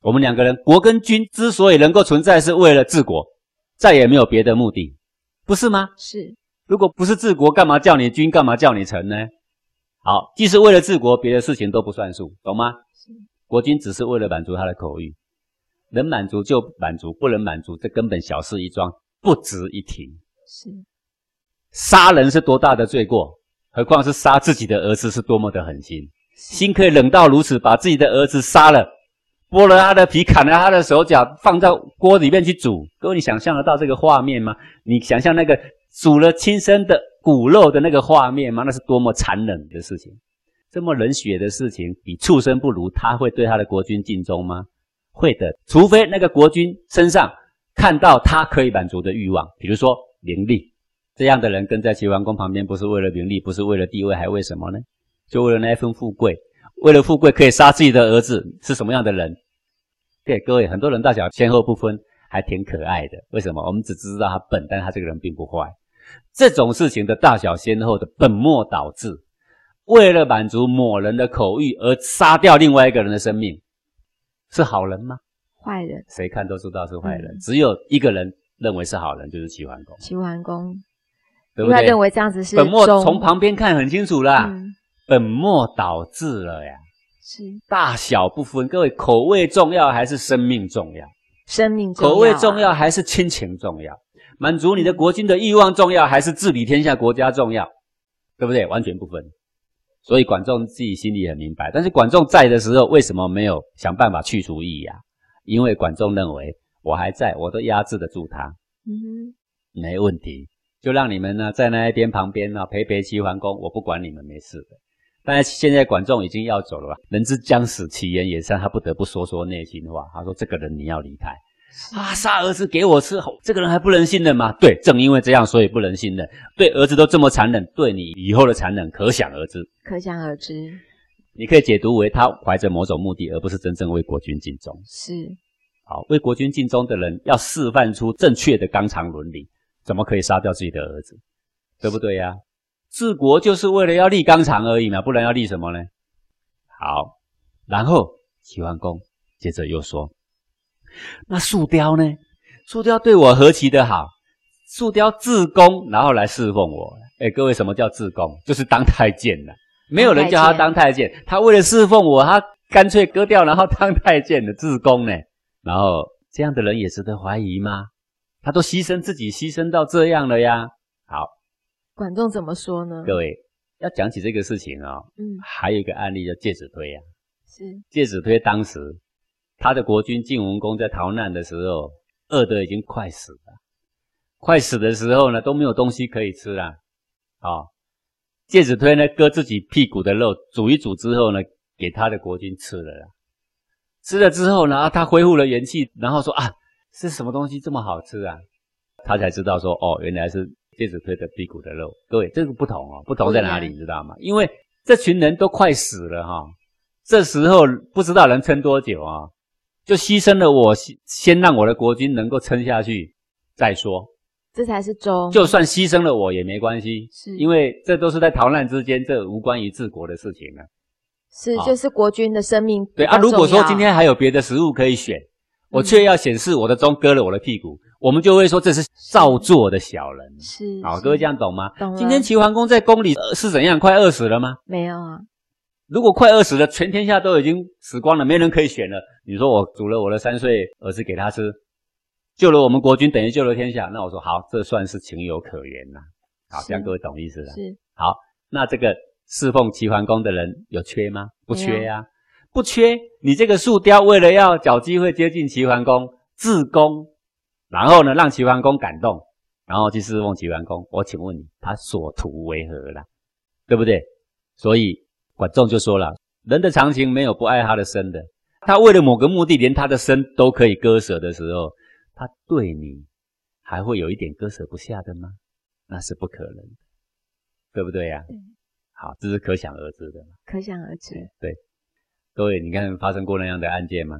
我们两个人，国跟君之所以能够存在，是为了治国，再也没有别的目的，不是吗？是。如果不是治国，干嘛叫你君？干嘛叫你臣呢？好，既是为了治国，别的事情都不算数，懂吗？是。国君只是为了满足他的口欲，能满足就满足，不能满足，这根本小事一桩，不值一提。是。杀人是多大的罪过，何况是杀自己的儿子，是多么的狠心，心可以冷到如此，把自己的儿子杀了，剥了他的皮，砍了他的手脚，放到锅里面去煮。各位，你想象得到这个画面吗？你想象那个煮了亲生的骨肉的那个画面吗？那是多么残忍的事情，这么冷血的事情，比畜生不如。他会对他的国君尽忠吗？会的，除非那个国君身上看到他可以满足的欲望，比如说名利。这样的人跟在齐桓公旁边，不是为了名利，不是为了地位，还为什么呢？就为了那一份富贵。为了富贵可以杀自己的儿子，是什么样的人？对各位，很多人大小先后不分，还挺可爱的。为什么？我们只知道他笨，但他这个人并不坏。这种事情的大小先后的本末倒置，为了满足某人的口欲而杀掉另外一个人的生命，是好人吗？坏人。谁看都知道是坏人。嗯、只有一个人认为是好人，就是齐桓公。齐桓公。对不对？他认为这样子是本末，从旁边看很清楚啦，嗯、本末倒置了呀，是大小不分。各位，口味重要还是生命重要？生命重要。口味重要还是亲情重要？满足你的国君的欲望重要，还是治理天下国家重要？对不对？完全不分。所以管仲自己心里很明白。但是管仲在的时候，为什么没有想办法去除易牙？因为管仲认为我还在，我都压制得住他。嗯哼，没问题，就让你们呢在那一边旁边呢陪陪齐桓公，我不管你们，没事的。但是现在管仲已经要走了吧，人之将死，其言也善，他不得不说说内心话。他说：“这个人你要离开啊，杀儿子给我吃，这个人还不能信任吗？”对，正因为这样，所以不能信任。对儿子都这么残忍，对你以后的残忍，可想而知。可想而知。你可以解读为他怀着某种目的，而不是真正为国君尽忠。是。好，为国君尽忠的人要示范出正确的纲常伦理，怎么可以杀掉自己的儿子？对不对呀？治国就是为了要立纲常而已嘛，不然要立什么呢？好，然后齐桓公接着又说：“那树雕呢？树雕对我何其的好！树雕自宫，然后来侍奉我。哎，各位，什么叫自宫？就是当太监了。没有人叫他当太监，他为了侍奉我，他干脆割掉，然后当太监的自宫呢。然后这样的人也值得怀疑吗？他都牺牲自己，牺牲到这样了呀。好。”管仲怎么说呢？各位要讲起这个事情啊、哦，嗯，还有一个案例叫介子推啊，是介子推当时他的国君晋文公在逃难的时候，饿得已经快死了，快死的时候呢都没有东西可以吃了，啊、哦，介子推呢割自己屁股的肉煮一煮之后呢，给他的国君吃了啦，吃了之后呢，他恢复了元气，然后说啊，是什么东西这么好吃啊？他才知道说哦，原来是。介子推的屁股的肉，各位，这个不同哦，不同在哪里，你知道吗？因为这群人都快死了哈，这时候不知道能撑多久啊，就牺牲了我，先让我的国君能够撑下去再说，这才是忠。就算牺牲了我也没关系，是因为这都是在逃难之间，这无关于治国的事情了。是，就是国君的生命。对啊，如果说今天还有别的食物可以选，我却要显示我的钟，割了我的屁股。我们就会说这是造作的小人，是好，各位这样懂吗？懂。今天齐桓公在宫里是怎样？快饿死了吗？没有啊。如果快饿死了，全天下都已经死光了，没人可以选了。你说我煮了我的三岁儿子给他吃，救了我们国君，等于救了天下。那我说好，这算是情有可原呐。好，这样各位懂意思了。是好，那这个侍奉齐桓公的人有缺吗？不缺呀，不缺。你这个树雕为了要找机会接近齐桓公，自宫。然后呢，让齐桓公感动，然后去侍奉齐桓公。我请问你，他所图为何了？对不对？所以管仲就说了，人的常情没有不爱他的身的。他为了某个目的，连他的身都可以割舍的时候，他对你还会有一点割舍不下的吗？那是不可能的，对不对呀？对。好，这是可想而知的。可想而知。对。各位，你看发生过那样的案件吗？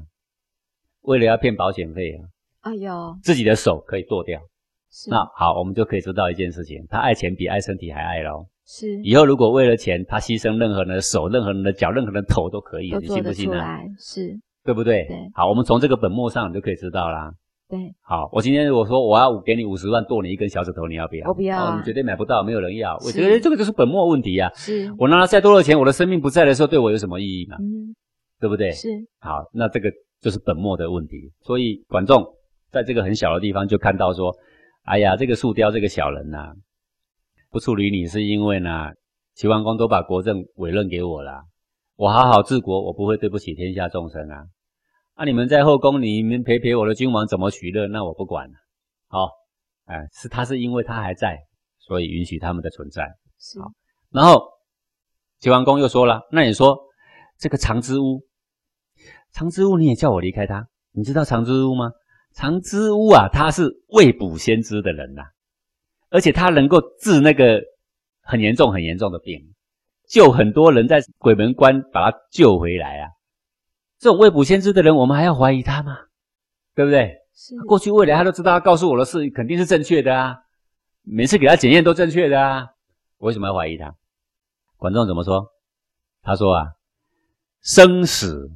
为了要骗保险费啊。哎呦，自己的手可以剁掉，是。那好，我们就可以知道一件事情，他爱钱比爱身体还爱喽。是，以后如果为了钱，他牺牲任何人的手、任何人的脚、任何人的头都可以，你信不信呢？是，对不对？对。好，我们从这个本末上你就可以知道啦。对。好，我今天如果说我要给你五十万剁你一根小指头，你要不要？我不要。哦，你绝对买不到，没有人要。我觉得这个就是本末问题啊。是。我拿了再多的钱，我的生命不在的时候，对我有什么意义嘛？嗯，对不对？是。好，那这个就是本末的问题。所以管仲。在这个很小的地方就看到说，哎呀，这个树雕这个小人呐、啊，不处理你是因为呢，齐桓公都把国政委任给我了，我好好治国，我不会对不起天下众生啊。啊，你们在后宫里面陪陪我的君王怎么取乐，那我不管了。好，哎，是他是因为他还在，所以允许他们的存在。是。好，然后齐桓公又说了，那你说这个长之乌，常之屋你也叫我离开他？你知道常之屋吗？常之屋啊，他是未卜先知的人呐、啊，而且他能够治那个很严重、很严重的病，救很多人在鬼门关把他救回来啊。这种未卜先知的人，我们还要怀疑他吗？对不对？是。过去未来他都知道，他告诉我的事肯定是正确的啊。每次给他检验都正确的啊，我为什么要怀疑他？管仲怎么说？他说啊，生死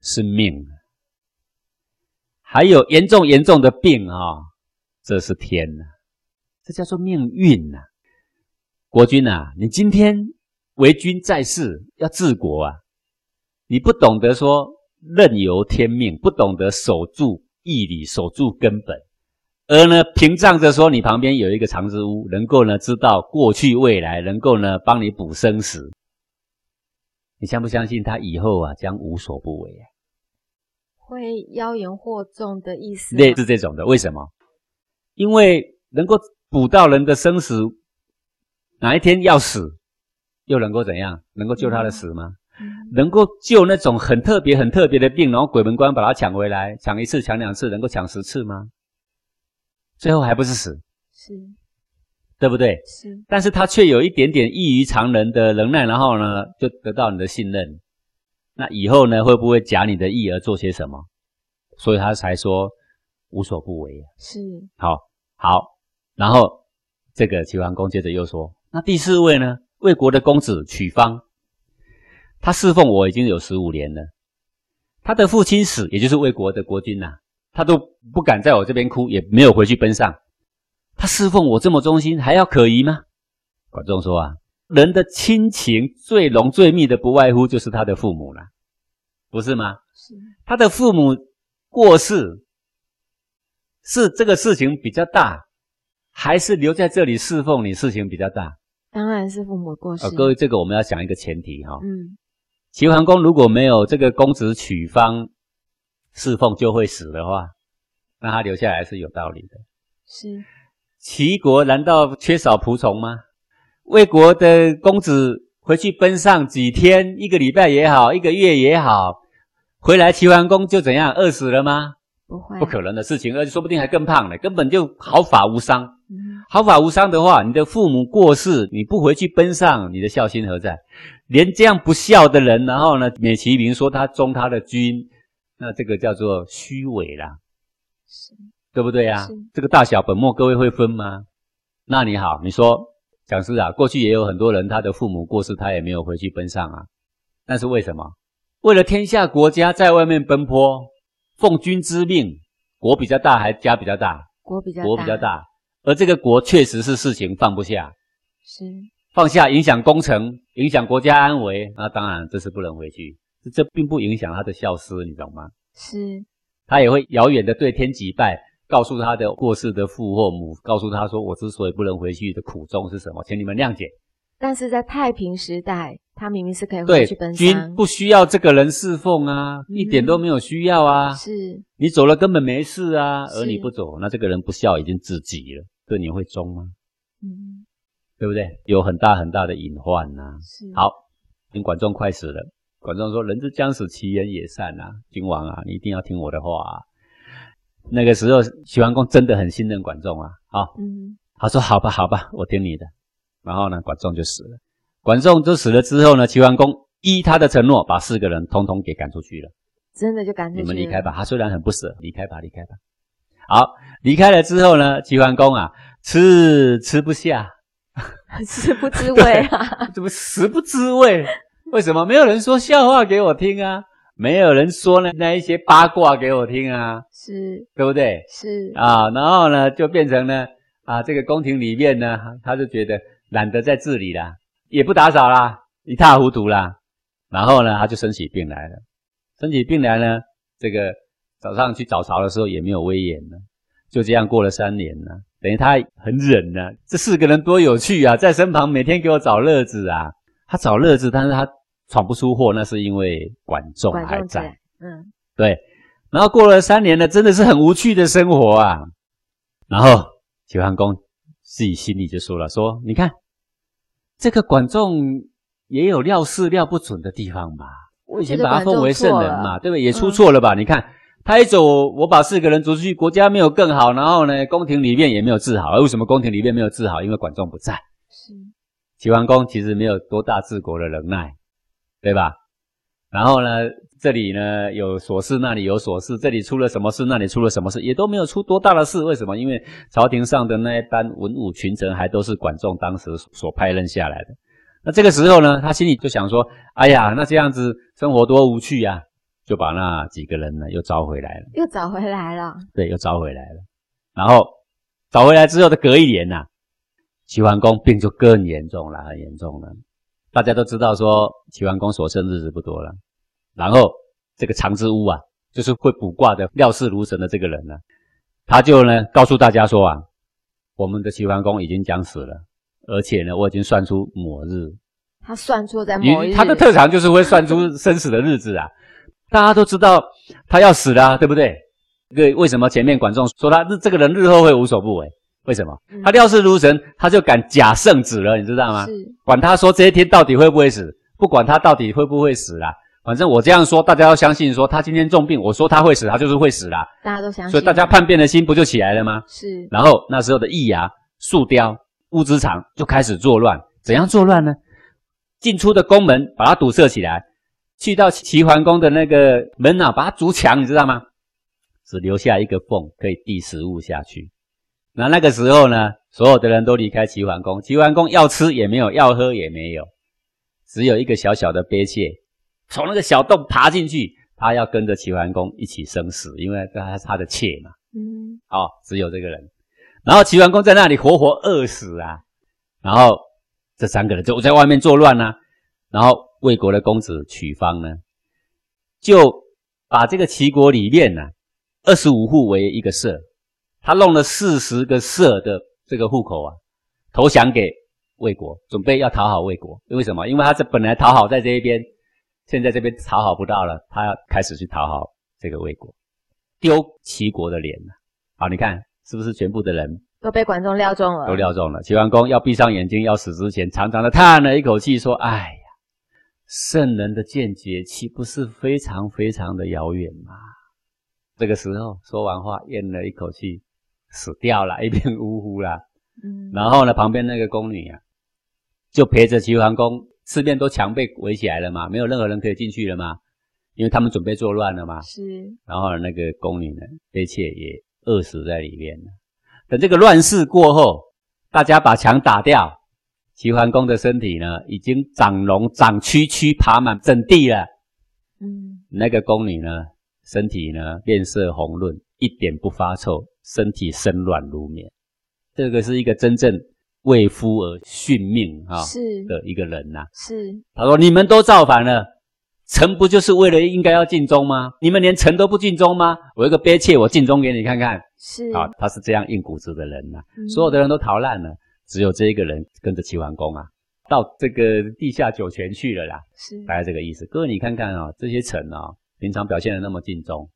是命。还有严重严重的病啊、哦，这是天呐，这叫做命运呐。国君呐，你今天为君在世要治国啊，你不懂得说任由天命，不懂得守住义理，守住根本，而呢，屏障着说你旁边有一个长之屋，能够呢知道过去未来，能够呢帮你补生死。你相不相信他以后啊将无所不为啊？会妖言惑众的意思？类似这种的，为什么？因为能够补到人的生死，哪一天要死，又能够怎样？能够救他的死吗？嗯、能够救那种很特别、很特别的病，然后鬼门关把他抢回来，抢一次、抢两次，能够抢十次吗？最后还不是死，是，对不对？是，但是他却有一点点异于常人的能耐，然后呢，就得到你的信任。那以后呢，会不会假你的意而做些什么？所以他才说无所不为。是，好，好。然后这个齐桓公接着又说，那第四位呢，魏国的公子曲方，他侍奉我已经有十五年了。他的父亲死，也就是魏国的国君呐、啊。他都不敢在我这边哭，也没有回去奔丧。他侍奉我这么忠心，还要可疑吗？管仲说啊，人的亲情最浓最密的，不外乎就是他的父母了，不是吗？是。他的父母过世，是这个事情比较大，还是留在这里侍奉你事情比较大？当然是父母过世。呃，各位，这个我们要想一个前提哈。嗯。齐桓公如果没有这个公子曲方。侍奉就会死的话，那他留下来是有道理的。是，齐国难道缺少仆从吗？魏国的公子回去奔丧几天，一个礼拜也好，一个月也好，回来齐桓公就怎样饿死了吗？不会，不可能的事情，而且说不定还更胖呢，根本就毫发无伤。嗯，毫发无伤的话，你的父母过世，你不回去奔丧，你的孝心何在？连这样不孝的人，然后呢，美其名说他忠他的君。那这个叫做虚伪啦，是，对不对啊？这个大小本末，各位会分吗？那你好，你说讲师啊，过去也有很多人，他的父母过世，他也没有回去奔丧啊。那是为什么？为了天下国家，在外面奔波，奉君之命，国比较大还家比较大？国比较大，国比较大。而这个国确实是事情放不下，是放下影响工程，影响国家安危，那当然这是不能回去。这并不影响他的孝思，你懂吗？是，他也会遥远的对天祭拜，告诉他的过世的父或母，告诉他说：“我之所以不能回去的苦衷是什么？请你们谅解。”但是在太平时代，他明明是可以回去奔丧，君不需要这个人侍奉啊，嗯、一点都没有需要啊。是，你走了根本没事啊，而你不走，那这个人不孝已经至极了，对你会忠吗？嗯，对不对？有很大很大的隐患呐、啊。是，好，因管仲快死了。管仲说：“人之将死，其言也善啊，君王啊，你一定要听我的话啊。”那个时候，齐桓公真的很信任管仲啊。好，嗯，他说：“好吧，好吧，我听你的。”然后呢，管仲就死了。管仲就死了之后呢，齐桓公依他的承诺，把四个人通通给赶出去了。真的就赶出去了。你们离开吧。他虽然很不舍，离开吧，离开吧。好，离开了之后呢，齐桓公啊，吃吃不下，食不知味啊，怎么食不知味？为什么没有人说笑话给我听啊？没有人说呢那一些八卦给我听啊？是，对不对？是啊，然后呢，就变成呢啊，这个宫廷里面呢，他就觉得懒得在治理啦，也不打扫啦，一塌糊涂啦。然后呢，他就生起病来了。生起病来呢，这个早上去早朝的时候也没有威严了。就这样过了三年了，等于他很忍呢。这四个人多有趣啊，在身旁每天给我找乐子啊。他找乐子，但是他。闯不出祸，那是因为管仲还在。嗯，对。然后过了三年呢，真的是很无趣的生活啊。然后齐桓公自己心里就说了：“说你看，这个管仲也有料事料不准的地方吧？我以前把他封为圣人嘛，对不对？也出错了吧？嗯、你看他一走，我把四个人逐出去，国家没有更好，然后呢，宫廷里面也没有治好。为什么宫廷里面没有治好？因为管仲不在。是。齐桓公其实没有多大治国的能耐。”对吧？然后呢，这里呢有琐事，那里有琐事，这里出了什么事，那里出了什么事，也都没有出多大的事。为什么？因为朝廷上的那一班文武群臣还都是管仲当时所派任下来的。那这个时候呢，他心里就想说：“哎呀，那这样子生活多无趣呀！”就把那几个人呢又招回来了。又找回来了。对，又招回来了。然后找回来之后的隔一年呐、啊，齐桓公病就更严重了，很严重了。大家都知道说齐桓公所剩日子不多了，然后这个长之屋啊，就是会卜卦的料事如神的这个人呢、啊，他就呢告诉大家说啊，我们的齐桓公已经将死了，而且呢我已经算出某日。他算错在某日，他的特长就是会算出生死的日子啊。大家都知道他要死了啊，对不对？对，为什么前面管仲说他日这个人日后会无所不为？为什么？他料事如神，他就敢假圣旨了，你知道吗？是。管他说这一天到底会不会死，不管他到底会不会死啦，反正我这样说，大家要相信说他今天重病，我说他会死，他就是会死啦。大家都相信。所以大家叛变的心不就起来了吗？是。然后那时候的易牙、树雕、乌兹场就开始作乱。怎样作乱呢？进出的宫门把它堵塞起来，去到齐桓公的那个门啊，把它筑墙，你知道吗？只留下一个缝可以递食物下去。那那个时候呢，所有的人都离开齐桓公，齐桓公要吃也没有，要喝也没有，只有一个小小的鵯妾从那个小洞爬进去，他要跟着齐桓公一起生死，因为他是他的妾嘛。嗯，哦，只有这个人。然后齐桓公在那里活活饿死啊，然后。这三个人就在外面作乱啊，然后魏国的公子曲方呢，就把这个齐国里面呢，二十五户为一个社，他弄了四十个社的这个户口啊，投降给魏国，准备要讨好魏国。为什么？因为他这本来讨好在这一边，现在这边讨好不到了，他要开始去讨好这个魏国，丢齐国的脸了。好，你看是不是全部的人？都被管仲料中了，都料中了。齐桓公要闭上眼睛要死之前，长长的叹了一口气，说：“哎呀，圣人的见解岂不是非常非常的遥远吗？”这个时候说完话，咽了一口气，死掉了，一片呜呼啦。嗯，然后呢，旁边那个宫女啊，就陪着齐桓公，四面都墙被围起来了嘛，没有任何人可以进去了嘛，因为他们准备作乱了嘛。是。然后那个宫女呢，婢妾也饿死在里面了。等这个乱世过后，大家把墙打掉，齐桓公的身体呢，已经长龙、长蛆、蛆爬满整地了。嗯，那个宫女呢，身体呢，面色红润，一点不发臭，身体生软如绵。这个是一个真正为夫而殉命哈是的一个人呐、啊。是，他说：“你们都造反了。”臣不就是为了应该要尽忠吗？你们连臣都不尽忠吗？我一个憋妾，我尽忠给你看看。是啊，他是这样硬骨子的人呐、啊嗯。所有的人都逃难了，只有这一个人跟着齐桓公啊，到这个地下酒泉去了啦。是大概这个意思。各位你看看啊、哦，这些臣啊，平常表现的那么尽忠，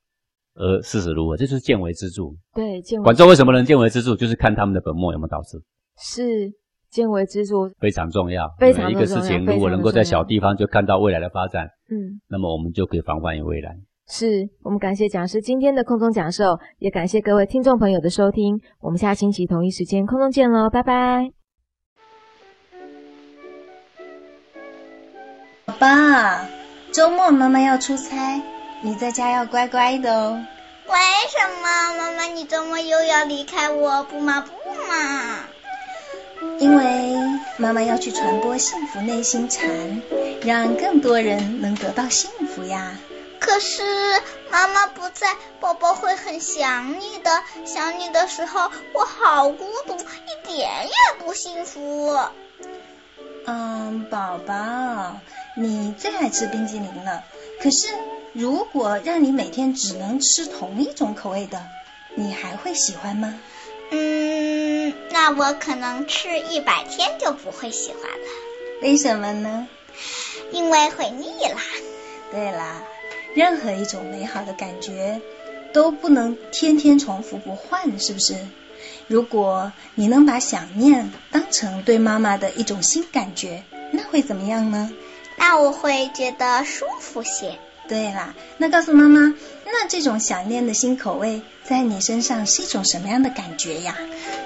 而事实如何？这就是见微知著。对，见微。管仲为什么能见微知著？就是看他们的本末有没有导致。是。见微知著非常重要，非常重要。每一个事情如果能够在小地方就看到未来的发展，嗯，那么我们就可以防范于未来。是我们感谢讲师今天的空中讲授，也感谢各位听众朋友的收听。我们下星期同一时间空中见喽，拜拜。宝宝，周末妈妈要出差，你在家要乖乖的哦。为什么妈妈你周末又要离开我？不嘛不嘛。因为妈妈要去传播幸福内心禅，让更多人能得到幸福呀。可是妈妈不在，宝宝会很想你的。想你的时候，我好孤独，一点也不幸福。嗯，宝宝，你最爱吃冰激凌了。可是如果让你每天只能吃同一种口味的，你还会喜欢吗？嗯，那我可能吃一百天就不会喜欢了。为什么呢？因为会腻啦。对啦，任何一种美好的感觉都不能天天重复不换，是不是？如果你能把想念当成对妈妈的一种新感觉，那会怎么样呢？那我会觉得舒服些。对啦，那告诉妈妈，那这种想念的新口味在你身上是一种什么样的感觉呀？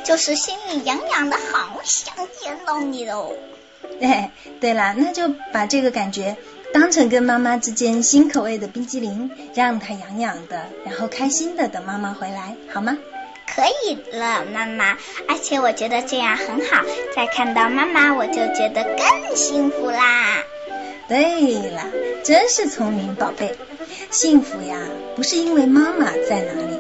就是心里痒痒的，好想见到你哦。哎，对啦，那就把这个感觉当成跟妈妈之间新口味的冰激凌，让它痒痒的，然后开心的等妈妈回来，好吗？可以了，妈妈。而且我觉得这样很好，再看到妈妈我就觉得更幸福啦。对了，真是聪明宝贝。幸福呀，不是因为妈妈在哪里，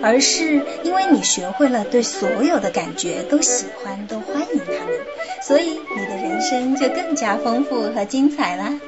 而是因为你学会了对所有的感觉都喜欢、都欢迎他们，所以你的人生就更加丰富和精彩啦。